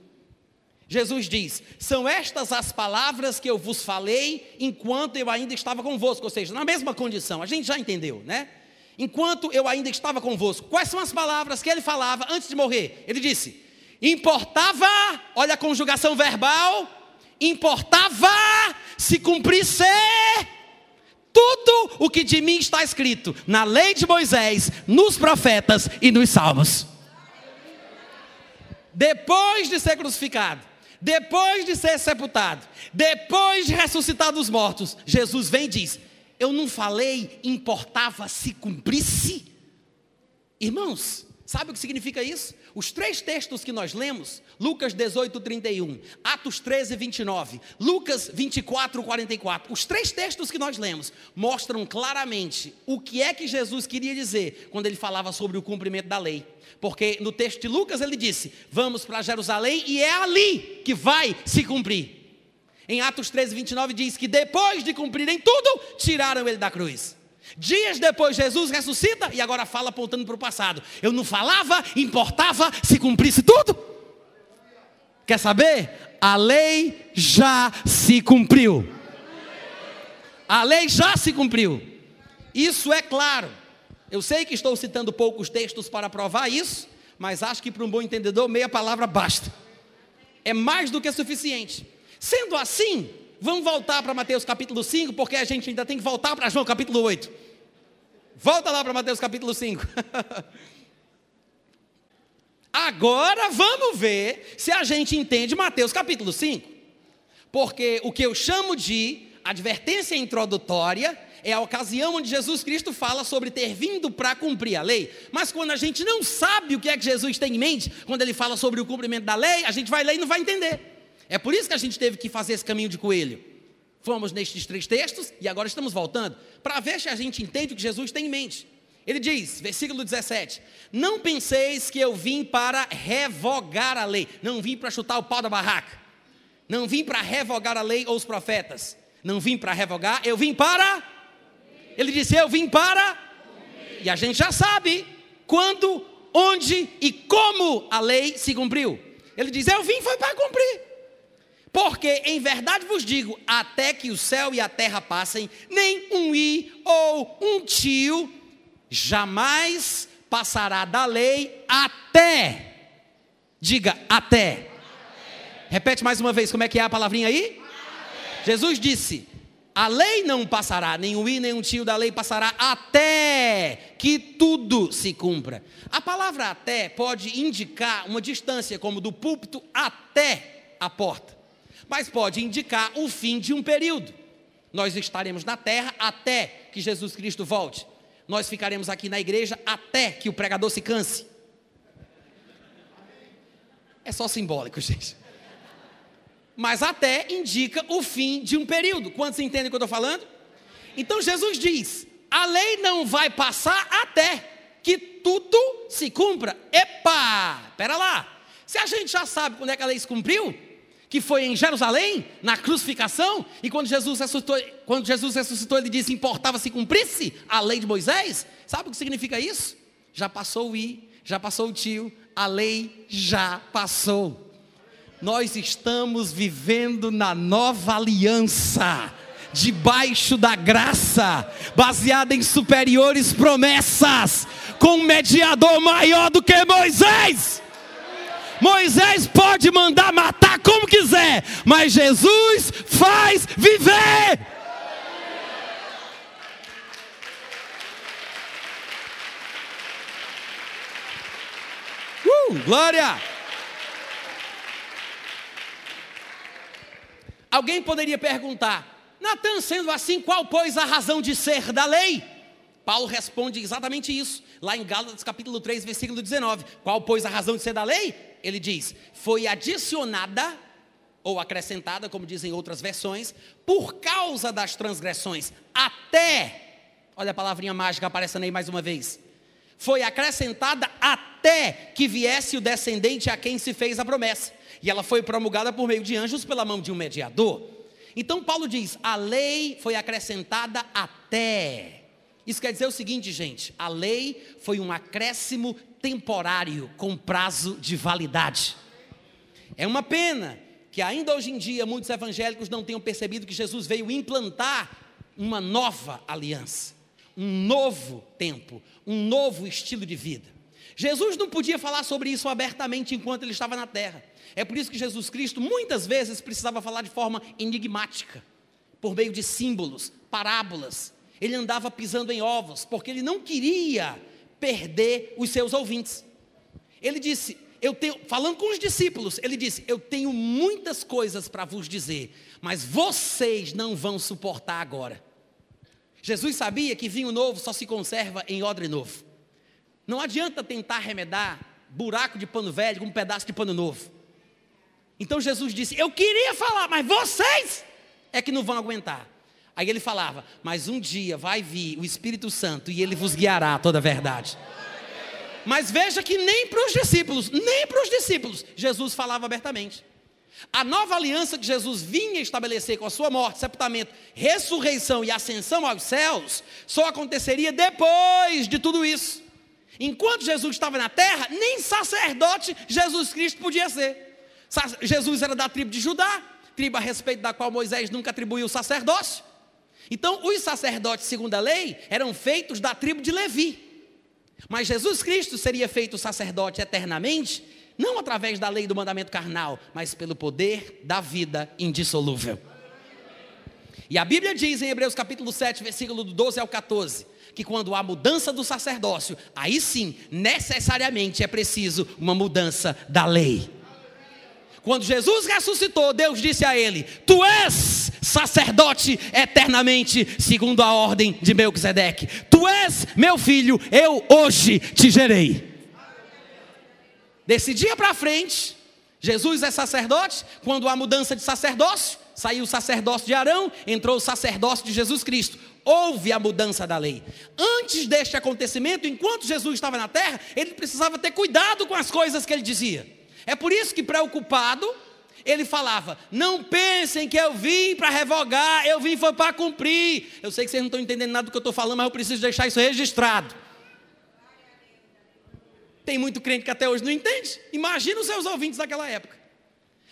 Speaker 1: Jesus diz: São estas as palavras que eu vos falei enquanto eu ainda estava convosco, ou seja, na mesma condição, a gente já entendeu, né? Enquanto eu ainda estava convosco. Quais são as palavras que ele falava antes de morrer? Ele disse: Importava, olha a conjugação verbal, importava se cumprisse tudo o que de mim está escrito na lei de Moisés, nos profetas e nos salmos. Depois de ser crucificado, depois de ser sepultado, depois de ressuscitar dos mortos, Jesus vem e diz: Eu não falei, importava se cumprisse? Irmãos, sabe o que significa isso? Os três textos que nós lemos, Lucas 18, 31, Atos 13, 29, Lucas 24, 44, os três textos que nós lemos mostram claramente o que é que Jesus queria dizer quando ele falava sobre o cumprimento da lei. Porque no texto de Lucas ele disse: Vamos para Jerusalém e é ali que vai se cumprir. Em Atos 13, 29 diz que depois de cumprirem tudo, tiraram ele da cruz. Dias depois, Jesus ressuscita e agora fala apontando para o passado. Eu não falava, importava se cumprisse tudo. Quer saber? A lei já se cumpriu. A lei já se cumpriu. Isso é claro. Eu sei que estou citando poucos textos para provar isso, mas acho que para um bom entendedor, meia palavra basta. É mais do que suficiente. Sendo assim, vamos voltar para Mateus capítulo 5, porque a gente ainda tem que voltar para João capítulo 8. Volta lá para Mateus capítulo 5. Agora vamos ver se a gente entende Mateus capítulo 5. Porque o que eu chamo de advertência introdutória é a ocasião onde Jesus Cristo fala sobre ter vindo para cumprir a lei. Mas quando a gente não sabe o que é que Jesus tem em mente, quando ele fala sobre o cumprimento da lei, a gente vai ler e não vai entender. É por isso que a gente teve que fazer esse caminho de coelho. Fomos nestes três textos e agora estamos voltando para ver se a gente entende o que Jesus tem em mente. Ele diz, versículo 17: Não penseis que eu vim para revogar a lei, não vim para chutar o pau da barraca, não vim para revogar a lei ou os profetas, não vim para revogar, eu vim para ele disse: Eu vim para. E a gente já sabe quando, onde e como a lei se cumpriu. Ele diz: Eu vim foi para cumprir. Porque em verdade vos digo: até que o céu e a terra passem, nem um i ou um tio jamais passará da lei até. Diga até. Repete mais uma vez como é que é a palavrinha aí? Até. Jesus disse: a lei não passará, nem o i, nem um tio da lei passará, até que tudo se cumpra. A palavra até pode indicar uma distância, como do púlpito até a porta, mas pode indicar o fim de um período. Nós estaremos na terra até que Jesus Cristo volte. Nós ficaremos aqui na igreja até que o pregador se canse. É só simbólico, gente mas até indica o fim de um período. Quantos entendem o que eu estou falando? Então Jesus diz: a lei não vai passar até que tudo se cumpra. Epa, espera lá. Se a gente já sabe quando é que a lei se cumpriu, que foi em Jerusalém, na crucificação, e quando Jesus ressuscitou, quando Jesus ressuscitou, ele disse: importava se cumprisse a lei de Moisés. Sabe o que significa isso? Já passou o i, já passou o tio, a lei já passou nós estamos vivendo na nova aliança, debaixo da graça, baseada em superiores promessas, com um mediador maior do que Moisés. Moisés pode mandar matar como quiser, mas Jesus faz viver. Uh, glória! Alguém poderia perguntar: Natan, sendo assim, qual, pois, a razão de ser da lei? Paulo responde exatamente isso, lá em Gálatas capítulo 3, versículo 19. Qual, pois, a razão de ser da lei? Ele diz: foi adicionada ou acrescentada, como dizem outras versões, por causa das transgressões, até, olha a palavrinha mágica aparecendo aí mais uma vez, foi acrescentada até que viesse o descendente a quem se fez a promessa, e ela foi promulgada por meio de anjos pela mão de um mediador. Então Paulo diz: a lei foi acrescentada até. Isso quer dizer o seguinte, gente: a lei foi um acréscimo temporário com prazo de validade. É uma pena que ainda hoje em dia muitos evangélicos não tenham percebido que Jesus veio implantar uma nova aliança, um novo tempo, um novo estilo de vida. Jesus não podia falar sobre isso abertamente enquanto ele estava na terra. É por isso que Jesus Cristo muitas vezes precisava falar de forma enigmática, por meio de símbolos, parábolas, ele andava pisando em ovos, porque ele não queria perder os seus ouvintes. Ele disse, eu tenho, falando com os discípulos, ele disse: Eu tenho muitas coisas para vos dizer, mas vocês não vão suportar agora. Jesus sabia que vinho novo só se conserva em odre novo. Não adianta tentar remedar buraco de pano velho com um pedaço de pano novo. Então Jesus disse: Eu queria falar, mas vocês é que não vão aguentar. Aí ele falava: Mas um dia vai vir o Espírito Santo e ele vos guiará a toda a verdade. Mas veja que nem para os discípulos, nem para os discípulos, Jesus falava abertamente. A nova aliança que Jesus vinha estabelecer com a sua morte, sepultamento, ressurreição e ascensão aos céus, só aconteceria depois de tudo isso. Enquanto Jesus estava na terra, nem sacerdote Jesus Cristo podia ser. Jesus era da tribo de Judá, tribo a respeito da qual Moisés nunca atribuiu o sacerdócio. Então, os sacerdotes, segundo a lei, eram feitos da tribo de Levi. Mas Jesus Cristo seria feito sacerdote eternamente, não através da lei do mandamento carnal, mas pelo poder da vida indissolúvel. E a Bíblia diz em Hebreus capítulo 7, versículo do 12 ao 14, que quando há mudança do sacerdócio, aí sim, necessariamente é preciso uma mudança da lei. Quando Jesus ressuscitou, Deus disse a ele: Tu és sacerdote eternamente, segundo a ordem de Melquisedeque. Tu és meu filho, eu hoje te gerei. Desse dia para frente, Jesus é sacerdote. Quando há mudança de sacerdócio, saiu o sacerdócio de Arão, entrou o sacerdócio de Jesus Cristo. Houve a mudança da lei. Antes deste acontecimento, enquanto Jesus estava na terra, ele precisava ter cuidado com as coisas que ele dizia. É por isso que, preocupado, ele falava: Não pensem que eu vim para revogar, eu vim foi para cumprir. Eu sei que vocês não estão entendendo nada do que eu estou falando, mas eu preciso deixar isso registrado. Tem muito crente que até hoje não entende. Imagina os seus ouvintes daquela época.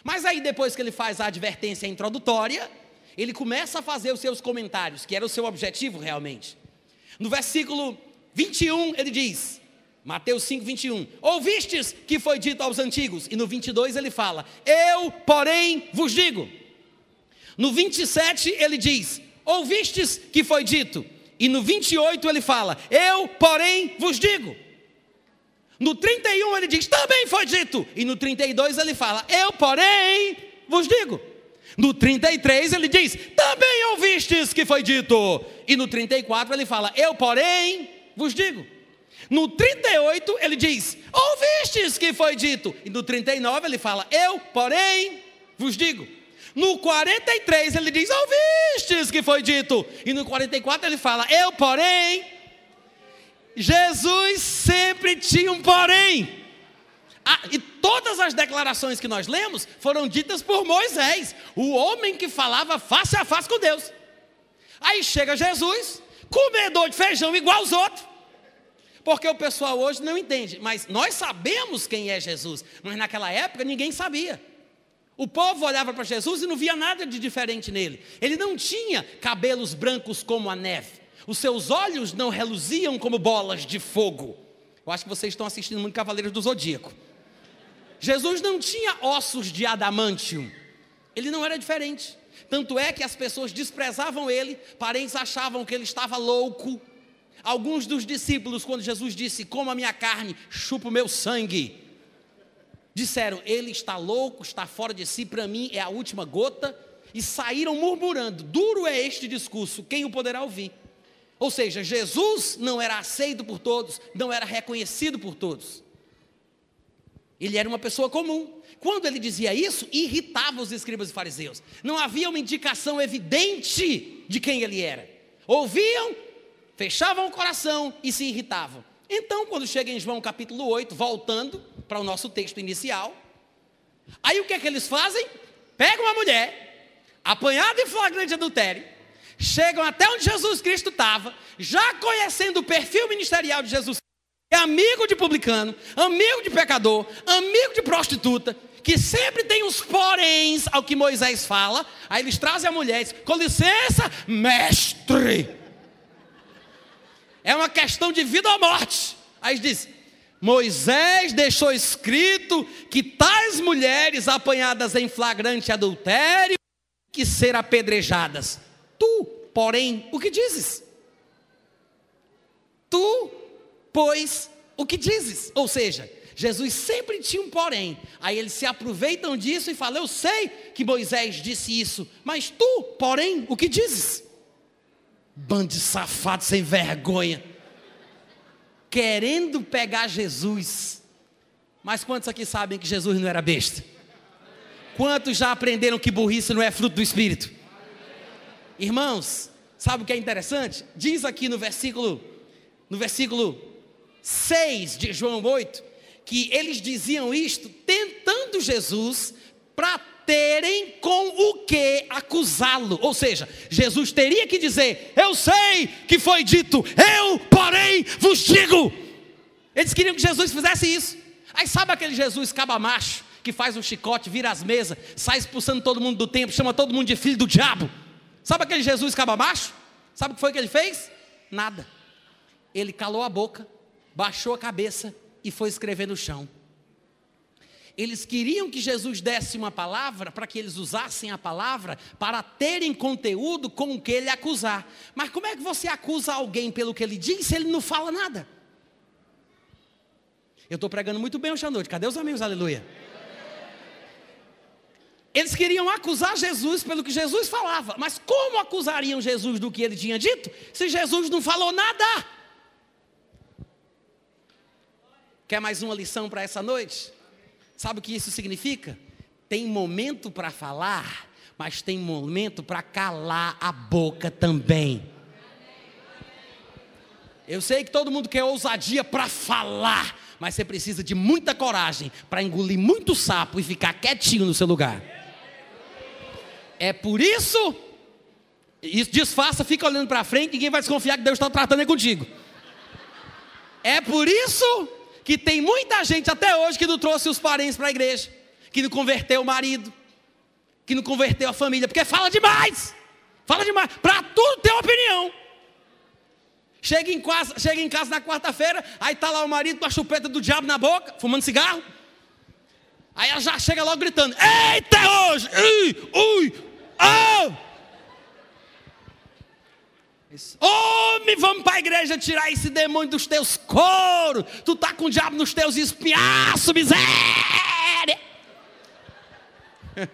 Speaker 1: Mas aí, depois que ele faz a advertência introdutória, ele começa a fazer os seus comentários, que era o seu objetivo realmente. No versículo 21, ele diz: Mateus 5, 21. Ouvistes que foi dito aos antigos? E no 22 ele fala: Eu, porém, vos digo. No 27 ele diz: Ouvistes que foi dito? E no 28 ele fala: Eu, porém, vos digo. No 31 ele diz: Também foi dito. E no 32 ele fala: Eu, porém, vos digo. No 33 ele diz: Também ouvistes que foi dito. E no 34 ele fala: Eu, porém, vos digo. No 38 ele diz: Ouvistes que foi dito. E no 39 ele fala: Eu, porém, vos digo. No 43 ele diz: Ouvistes que foi dito. E no 44 ele fala: Eu, porém. Jesus sempre tinha um porém. Ah, e todas as declarações que nós lemos foram ditas por Moisés, o homem que falava face a face com Deus. Aí chega Jesus, comedor de feijão igual aos outros. Porque o pessoal hoje não entende, mas nós sabemos quem é Jesus, mas naquela época ninguém sabia. O povo olhava para Jesus e não via nada de diferente nele. Ele não tinha cabelos brancos como a neve. Os seus olhos não reluziam como bolas de fogo. Eu acho que vocês estão assistindo muito Cavaleiros do Zodíaco. Jesus não tinha ossos de adamantium. Ele não era diferente. Tanto é que as pessoas desprezavam ele, parentes achavam que ele estava louco, Alguns dos discípulos, quando Jesus disse: Coma minha carne, chupa o meu sangue, disseram: Ele está louco, está fora de si, para mim é a última gota, e saíram murmurando: Duro é este discurso, quem o poderá ouvir? Ou seja, Jesus não era aceito por todos, não era reconhecido por todos. Ele era uma pessoa comum. Quando ele dizia isso, irritava os escribas e fariseus. Não havia uma indicação evidente de quem ele era. Ouviam, fechavam o coração e se irritavam. Então, quando chega em João capítulo 8, voltando para o nosso texto inicial, aí o que é que eles fazem? Pegam uma mulher, apanhada em flagrante adultério, chegam até onde Jesus Cristo estava, já conhecendo o perfil ministerial de Jesus é amigo de publicano, amigo de pecador, amigo de prostituta, que sempre tem os poréns ao que Moisés fala. Aí eles trazem a mulher e dizem, com licença, mestre. É uma questão de vida ou morte. Aí diz: Moisés deixou escrito que tais mulheres apanhadas em flagrante adultério que ser apedrejadas. Tu, porém, o que dizes? Tu pois o que dizes? Ou seja, Jesus sempre tinha um porém. Aí eles se aproveitam disso e falam: Eu sei que Moisés disse isso, mas tu, porém, o que dizes? Bando de safado sem vergonha, querendo pegar Jesus. Mas quantos aqui sabem que Jesus não era besta? Quantos já aprenderam que burrice não é fruto do Espírito? Irmãos, sabe o que é interessante? Diz aqui no versículo, no versículo 6 de João 8, que eles diziam isto tentando Jesus para terem com o que acusá-lo. Ou seja, Jesus teria que dizer: Eu sei que foi dito, eu, porém, vos digo. Eles queriam que Jesus fizesse isso. Aí sabe aquele Jesus cabamacho que faz um chicote, vira as mesas, sai expulsando todo mundo do templo, chama todo mundo de filho do diabo? Sabe aquele Jesus cabamacho? Sabe o que foi que ele fez? Nada. Ele calou a boca baixou a cabeça e foi escrever no chão. Eles queriam que Jesus desse uma palavra para que eles usassem a palavra para terem conteúdo com o que ele acusar. Mas como é que você acusa alguém pelo que ele diz se ele não fala nada? Eu estou pregando muito bem hoje à noite. Cadê os amigos? Aleluia. Eles queriam acusar Jesus pelo que Jesus falava, mas como acusariam Jesus do que ele tinha dito se Jesus não falou nada? Quer mais uma lição para essa noite? Sabe o que isso significa? Tem momento para falar, mas tem momento para calar a boca também. Eu sei que todo mundo quer ousadia para falar, mas você precisa de muita coragem para engolir muito sapo e ficar quietinho no seu lugar. É por isso, isso disfarça, fica olhando para frente, ninguém vai desconfiar que Deus está tratando contigo. É por isso que tem muita gente até hoje que não trouxe os parentes para a igreja, que não converteu o marido, que não converteu a família, porque fala demais, fala demais, para tudo ter opinião. Chega em casa, chega em casa na quarta-feira, aí tá lá o marido com a chupeta do diabo na boca, fumando cigarro. Aí ela já chega logo gritando: Eita hoje! Ui! Ui! Oh! Homem, vamos para a igreja tirar esse demônio dos teus coros. Tu tá com o diabo nos teus espinhaços, miséria.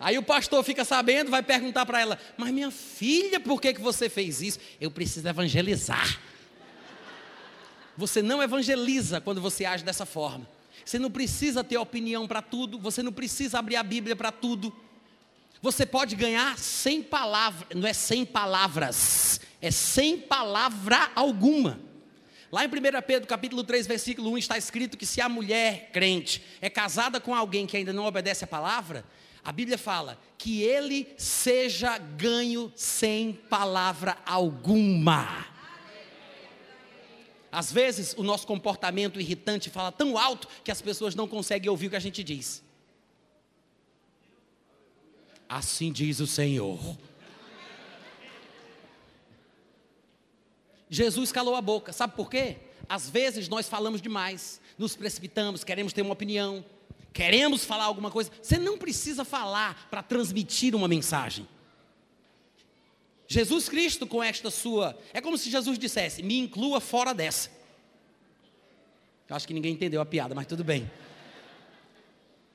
Speaker 1: Aí o pastor fica sabendo, vai perguntar para ela: Mas minha filha, por que, que você fez isso? Eu preciso evangelizar. Você não evangeliza quando você age dessa forma. Você não precisa ter opinião para tudo, você não precisa abrir a Bíblia para tudo. Você pode ganhar sem palavras, não é sem palavras, é sem palavra alguma. Lá em 1 Pedro capítulo 3, versículo 1 está escrito que se a mulher crente é casada com alguém que ainda não obedece a palavra, a Bíblia fala que ele seja ganho sem palavra alguma. Às vezes o nosso comportamento irritante fala tão alto que as pessoas não conseguem ouvir o que a gente diz. Assim diz o Senhor. Jesus calou a boca, sabe por quê? Às vezes nós falamos demais, nos precipitamos, queremos ter uma opinião, queremos falar alguma coisa. Você não precisa falar para transmitir uma mensagem. Jesus Cristo, com esta sua. É como se Jesus dissesse: me inclua fora dessa. Eu acho que ninguém entendeu a piada, mas tudo bem.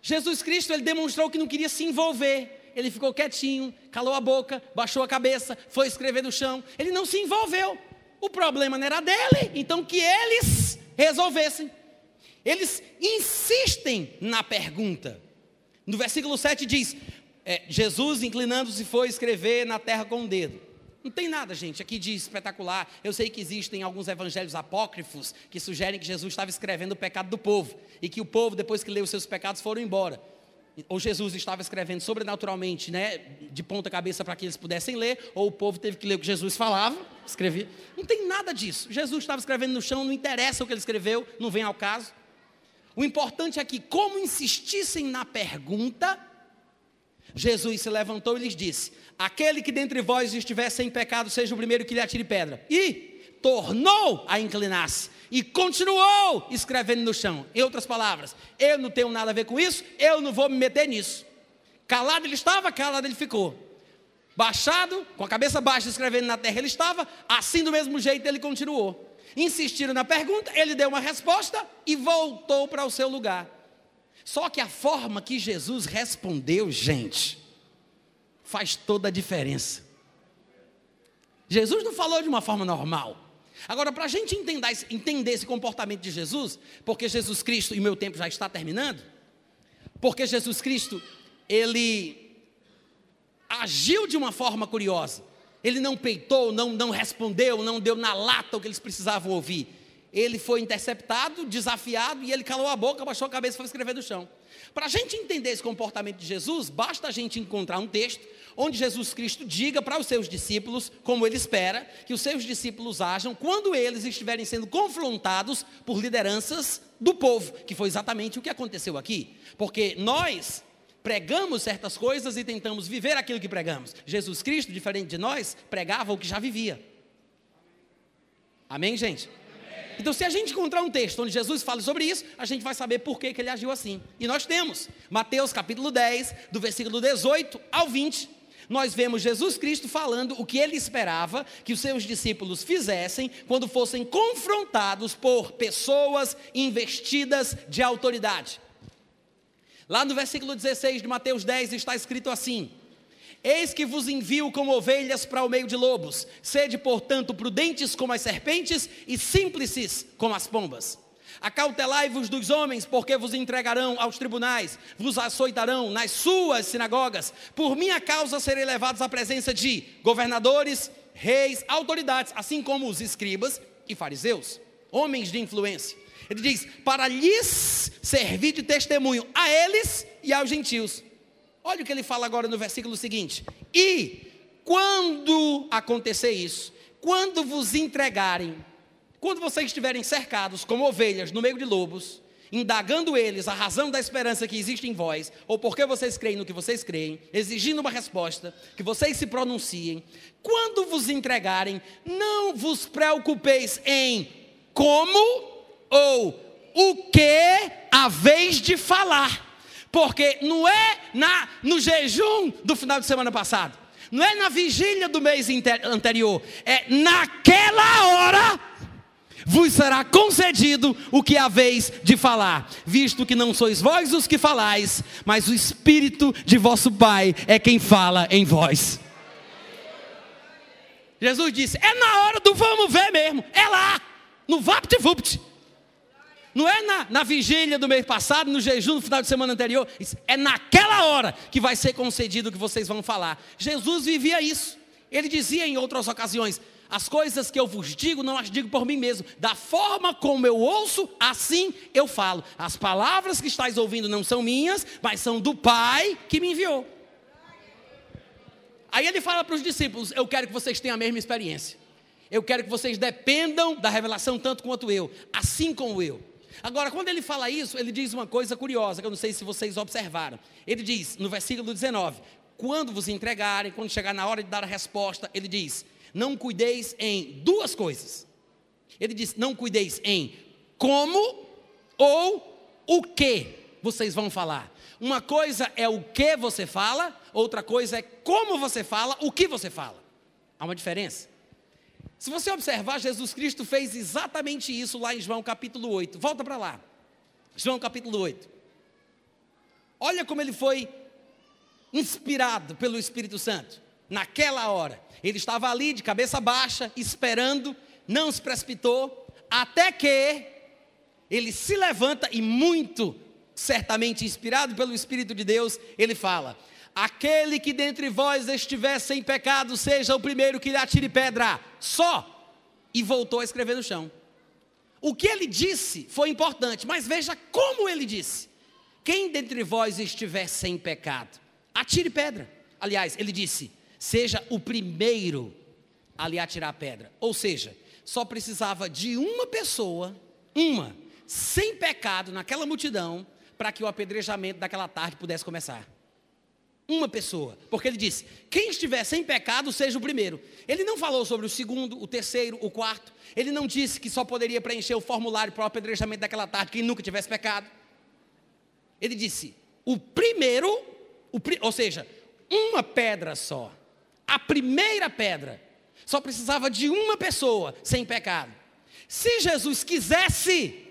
Speaker 1: Jesus Cristo, ele demonstrou que não queria se envolver ele ficou quietinho, calou a boca, baixou a cabeça, foi escrever no chão. Ele não se envolveu. O problema não era dele, então que eles resolvessem. Eles insistem na pergunta. No versículo 7 diz: é, Jesus, inclinando-se, foi escrever na terra com o dedo. Não tem nada, gente, aqui de espetacular. Eu sei que existem alguns evangelhos apócrifos que sugerem que Jesus estava escrevendo o pecado do povo e que o povo, depois que leu os seus pecados, foram embora. Ou Jesus estava escrevendo sobrenaturalmente, né, de ponta cabeça para que eles pudessem ler, ou o povo teve que ler o que Jesus falava, escrevia. Não tem nada disso. Jesus estava escrevendo no chão, não interessa o que ele escreveu, não vem ao caso. O importante é que, como insistissem na pergunta, Jesus se levantou e lhes disse: Aquele que dentre vós estiver sem pecado, seja o primeiro que lhe atire pedra. E tornou a inclinar-se e continuou escrevendo no chão. Em outras palavras, eu não tenho nada a ver com isso, eu não vou me meter nisso. Calado ele estava, calado ele ficou. Baixado, com a cabeça baixa, escrevendo na terra ele estava, assim do mesmo jeito ele continuou. Insistiram na pergunta, ele deu uma resposta e voltou para o seu lugar. Só que a forma que Jesus respondeu, gente, faz toda a diferença. Jesus não falou de uma forma normal. Agora, para a gente entender, entender esse comportamento de Jesus, porque Jesus Cristo, e meu tempo já está terminando, porque Jesus Cristo, ele agiu de uma forma curiosa. Ele não peitou, não, não respondeu, não deu na lata o que eles precisavam ouvir ele foi interceptado, desafiado, e ele calou a boca, baixou a cabeça e foi escrever no chão. Para a gente entender esse comportamento de Jesus, basta a gente encontrar um texto onde Jesus Cristo diga para os seus discípulos, como ele espera, que os seus discípulos ajam quando eles estiverem sendo confrontados por lideranças do povo, que foi exatamente o que aconteceu aqui. Porque nós pregamos certas coisas e tentamos viver aquilo que pregamos. Jesus Cristo, diferente de nós, pregava o que já vivia. Amém, gente? Então, se a gente encontrar um texto onde Jesus fala sobre isso, a gente vai saber por que, que ele agiu assim. E nós temos Mateus capítulo 10, do versículo 18 ao 20. Nós vemos Jesus Cristo falando o que ele esperava que os seus discípulos fizessem quando fossem confrontados por pessoas investidas de autoridade. Lá no versículo 16 de Mateus 10 está escrito assim: Eis que vos envio como ovelhas para o meio de lobos. Sede, portanto, prudentes como as serpentes e simples como as pombas. Acautelai-vos dos homens, porque vos entregarão aos tribunais, vos açoitarão nas suas sinagogas. Por minha causa serei levados à presença de governadores, reis, autoridades, assim como os escribas e fariseus, homens de influência. Ele diz: para lhes servir de testemunho a eles e aos gentios. Olha o que ele fala agora no versículo seguinte: E quando acontecer isso, quando vos entregarem, quando vocês estiverem cercados como ovelhas no meio de lobos, indagando eles a razão da esperança que existe em vós, ou por que vocês creem no que vocês creem, exigindo uma resposta, que vocês se pronunciem, quando vos entregarem, não vos preocupeis em como ou o que haveis de falar porque não é na, no jejum do final de semana passado, não é na vigília do mês anterior, é naquela hora vos será concedido o que haveis de falar, visto que não sois vós os que falais, mas o Espírito de vosso Pai é quem fala em vós. Jesus disse: é na hora do vamos ver mesmo, é lá, no vapt-vupt. Não é na, na vigília do mês passado, no jejum do final de semana anterior. É naquela hora que vai ser concedido o que vocês vão falar. Jesus vivia isso. Ele dizia em outras ocasiões: As coisas que eu vos digo, não as digo por mim mesmo. Da forma como eu ouço, assim eu falo. As palavras que estáis ouvindo não são minhas, mas são do Pai que me enviou. Aí ele fala para os discípulos: Eu quero que vocês tenham a mesma experiência. Eu quero que vocês dependam da revelação tanto quanto eu, assim como eu. Agora, quando ele fala isso, ele diz uma coisa curiosa, que eu não sei se vocês observaram. Ele diz, no versículo 19: Quando vos entregarem, quando chegar na hora de dar a resposta, ele diz: Não cuideis em duas coisas. Ele diz: Não cuideis em como ou o que vocês vão falar. Uma coisa é o que você fala, outra coisa é como você fala, o que você fala. Há uma diferença. Se você observar, Jesus Cristo fez exatamente isso lá em João capítulo 8. Volta para lá. João capítulo 8. Olha como ele foi inspirado pelo Espírito Santo. Naquela hora, ele estava ali de cabeça baixa, esperando, não se precipitou, até que ele se levanta e, muito certamente inspirado pelo Espírito de Deus, ele fala: Aquele que dentre vós estiver sem pecado, seja o primeiro que lhe atire pedra, só. E voltou a escrever no chão. O que ele disse foi importante, mas veja como ele disse: Quem dentre vós estiver sem pecado, atire pedra. Aliás, ele disse: Seja o primeiro a lhe atirar pedra. Ou seja, só precisava de uma pessoa, uma, sem pecado naquela multidão, para que o apedrejamento daquela tarde pudesse começar. Uma pessoa, porque ele disse: quem estiver sem pecado, seja o primeiro. Ele não falou sobre o segundo, o terceiro, o quarto. Ele não disse que só poderia preencher o formulário para o apedrejamento daquela tarde quem nunca tivesse pecado. Ele disse: o primeiro, o, ou seja, uma pedra só. A primeira pedra. Só precisava de uma pessoa sem pecado. Se Jesus quisesse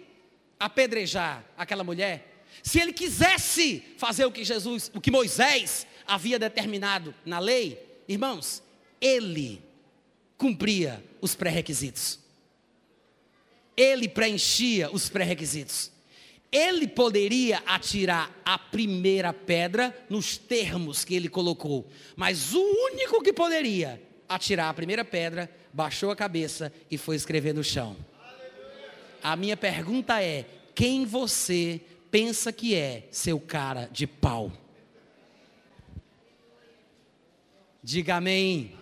Speaker 1: apedrejar aquela mulher, se ele quisesse fazer o que Jesus, o que Moisés havia determinado na lei, irmãos, ele cumpria os pré-requisitos. Ele preenchia os pré-requisitos. Ele poderia atirar a primeira pedra nos termos que ele colocou, mas o único que poderia atirar a primeira pedra baixou a cabeça e foi escrever no chão. A minha pergunta é: quem você pensa que é seu cara de pau? Diga amém.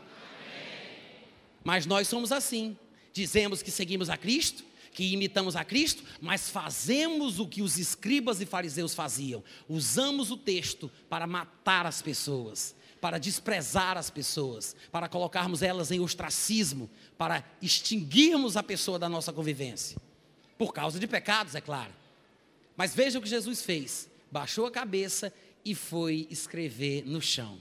Speaker 1: Mas nós somos assim. Dizemos que seguimos a Cristo, que imitamos a Cristo, mas fazemos o que os escribas e fariseus faziam. Usamos o texto para matar as pessoas, para desprezar as pessoas, para colocarmos elas em ostracismo, para extinguirmos a pessoa da nossa convivência. Por causa de pecados, é claro. Mas veja o que Jesus fez: baixou a cabeça e foi escrever no chão.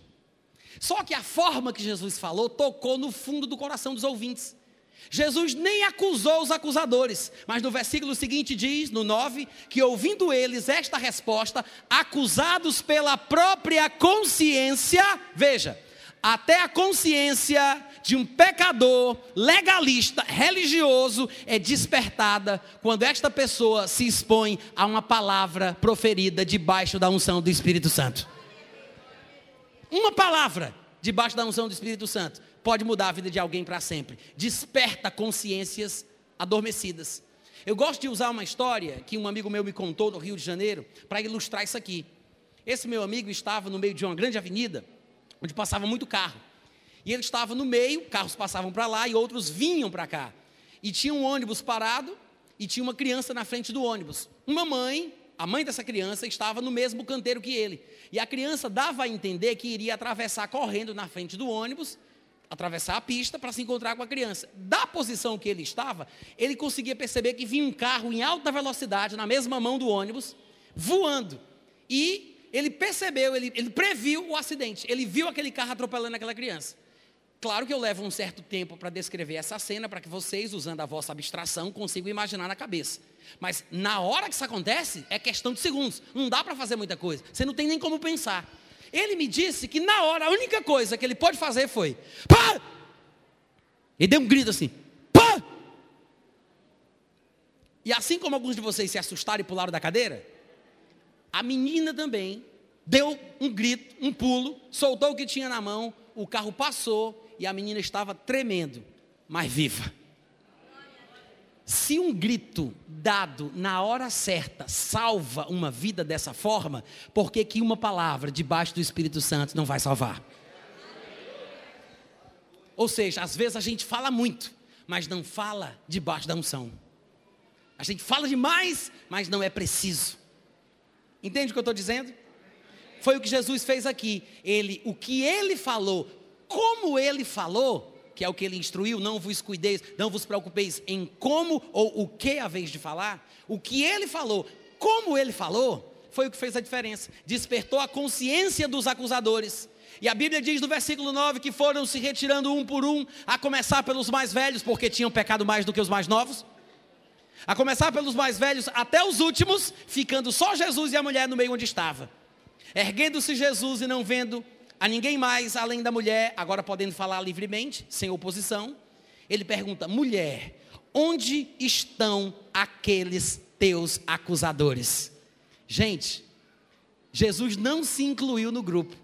Speaker 1: Só que a forma que Jesus falou tocou no fundo do coração dos ouvintes. Jesus nem acusou os acusadores, mas no versículo seguinte diz, no 9, que ouvindo eles esta resposta, acusados pela própria consciência, veja, até a consciência de um pecador legalista, religioso, é despertada quando esta pessoa se expõe a uma palavra proferida debaixo da unção do Espírito Santo. Uma palavra debaixo da unção do Espírito Santo pode mudar a vida de alguém para sempre. Desperta consciências adormecidas. Eu gosto de usar uma história que um amigo meu me contou no Rio de Janeiro para ilustrar isso aqui. Esse meu amigo estava no meio de uma grande avenida onde passava muito carro. E ele estava no meio, carros passavam para lá e outros vinham para cá. E tinha um ônibus parado e tinha uma criança na frente do ônibus. Uma mãe, a mãe dessa criança, estava no mesmo canteiro que ele. E a criança dava a entender que iria atravessar correndo na frente do ônibus, atravessar a pista para se encontrar com a criança. Da posição que ele estava, ele conseguia perceber que vinha um carro em alta velocidade na mesma mão do ônibus, voando. E ele percebeu, ele, ele previu o acidente. Ele viu aquele carro atropelando aquela criança. Claro que eu levo um certo tempo para descrever essa cena, para que vocês, usando a vossa abstração, consigam imaginar na cabeça. Mas na hora que isso acontece, é questão de segundos. Não dá para fazer muita coisa. Você não tem nem como pensar. Ele me disse que na hora, a única coisa que ele pode fazer foi: pá! E deu um grito assim: pá! E assim como alguns de vocês se assustaram e pularam da cadeira, a menina também deu um grito, um pulo, soltou o que tinha na mão, o carro passou e a menina estava tremendo, mas viva. Se um grito dado na hora certa salva uma vida dessa forma, por que, que uma palavra debaixo do Espírito Santo não vai salvar? Ou seja, às vezes a gente fala muito, mas não fala debaixo da unção. A gente fala demais, mas não é preciso. Entende o que eu estou dizendo? Foi o que Jesus fez aqui. Ele, o que ele falou, como ele falou, que é o que ele instruiu, não vos cuideis, não vos preocupeis em como ou o que a vez de falar, o que ele falou, como ele falou, foi o que fez a diferença. Despertou a consciência dos acusadores. E a Bíblia diz no versículo 9 que foram se retirando um por um, a começar pelos mais velhos, porque tinham pecado mais do que os mais novos. A começar pelos mais velhos até os últimos, ficando só Jesus e a mulher no meio onde estava. Erguendo-se Jesus e não vendo a ninguém mais além da mulher, agora podendo falar livremente, sem oposição, ele pergunta: mulher, onde estão aqueles teus acusadores? Gente, Jesus não se incluiu no grupo.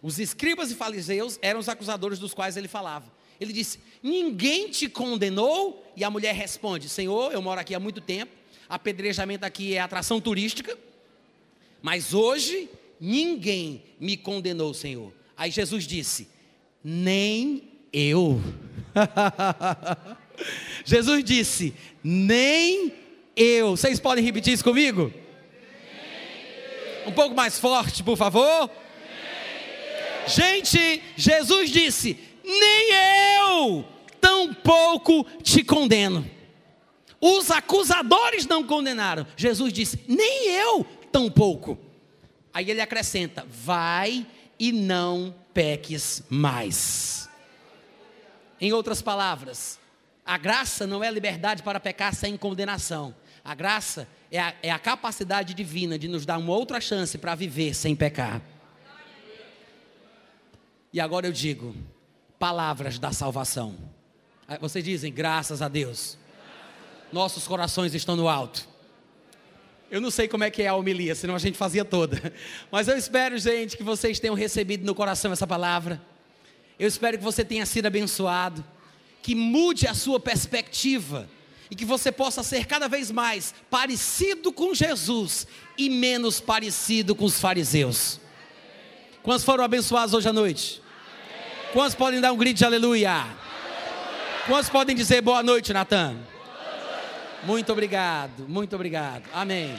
Speaker 1: Os escribas e fariseus eram os acusadores dos quais ele falava. Ele disse: Ninguém te condenou? E a mulher responde: Senhor, eu moro aqui há muito tempo, apedrejamento aqui é atração turística, mas hoje ninguém me condenou, Senhor. Aí Jesus disse: Nem eu. Jesus disse: Nem eu. Vocês podem repetir isso comigo? Um pouco mais forte, por favor. Gente, Jesus disse: Nem eu, tampouco te condeno. Os acusadores não condenaram. Jesus disse: Nem eu, tampouco. Aí ele acrescenta: Vai e não peques mais. Em outras palavras, a graça não é liberdade para pecar sem condenação. A graça é a, é a capacidade divina de nos dar uma outra chance para viver sem pecar. E agora eu digo, palavras da salvação. Vocês dizem, graças a Deus. Nossos corações estão no alto. Eu não sei como é que é a homilia, senão a gente fazia toda. Mas eu espero, gente, que vocês tenham recebido no coração essa palavra. Eu espero que você tenha sido abençoado, que mude a sua perspectiva e que você possa ser cada vez mais parecido com Jesus e menos parecido com os fariseus. Quantos foram abençoados hoje à noite? Quantos podem dar um grito de aleluia? Quantos podem dizer boa noite, Natan? Muito obrigado, muito obrigado. Amém.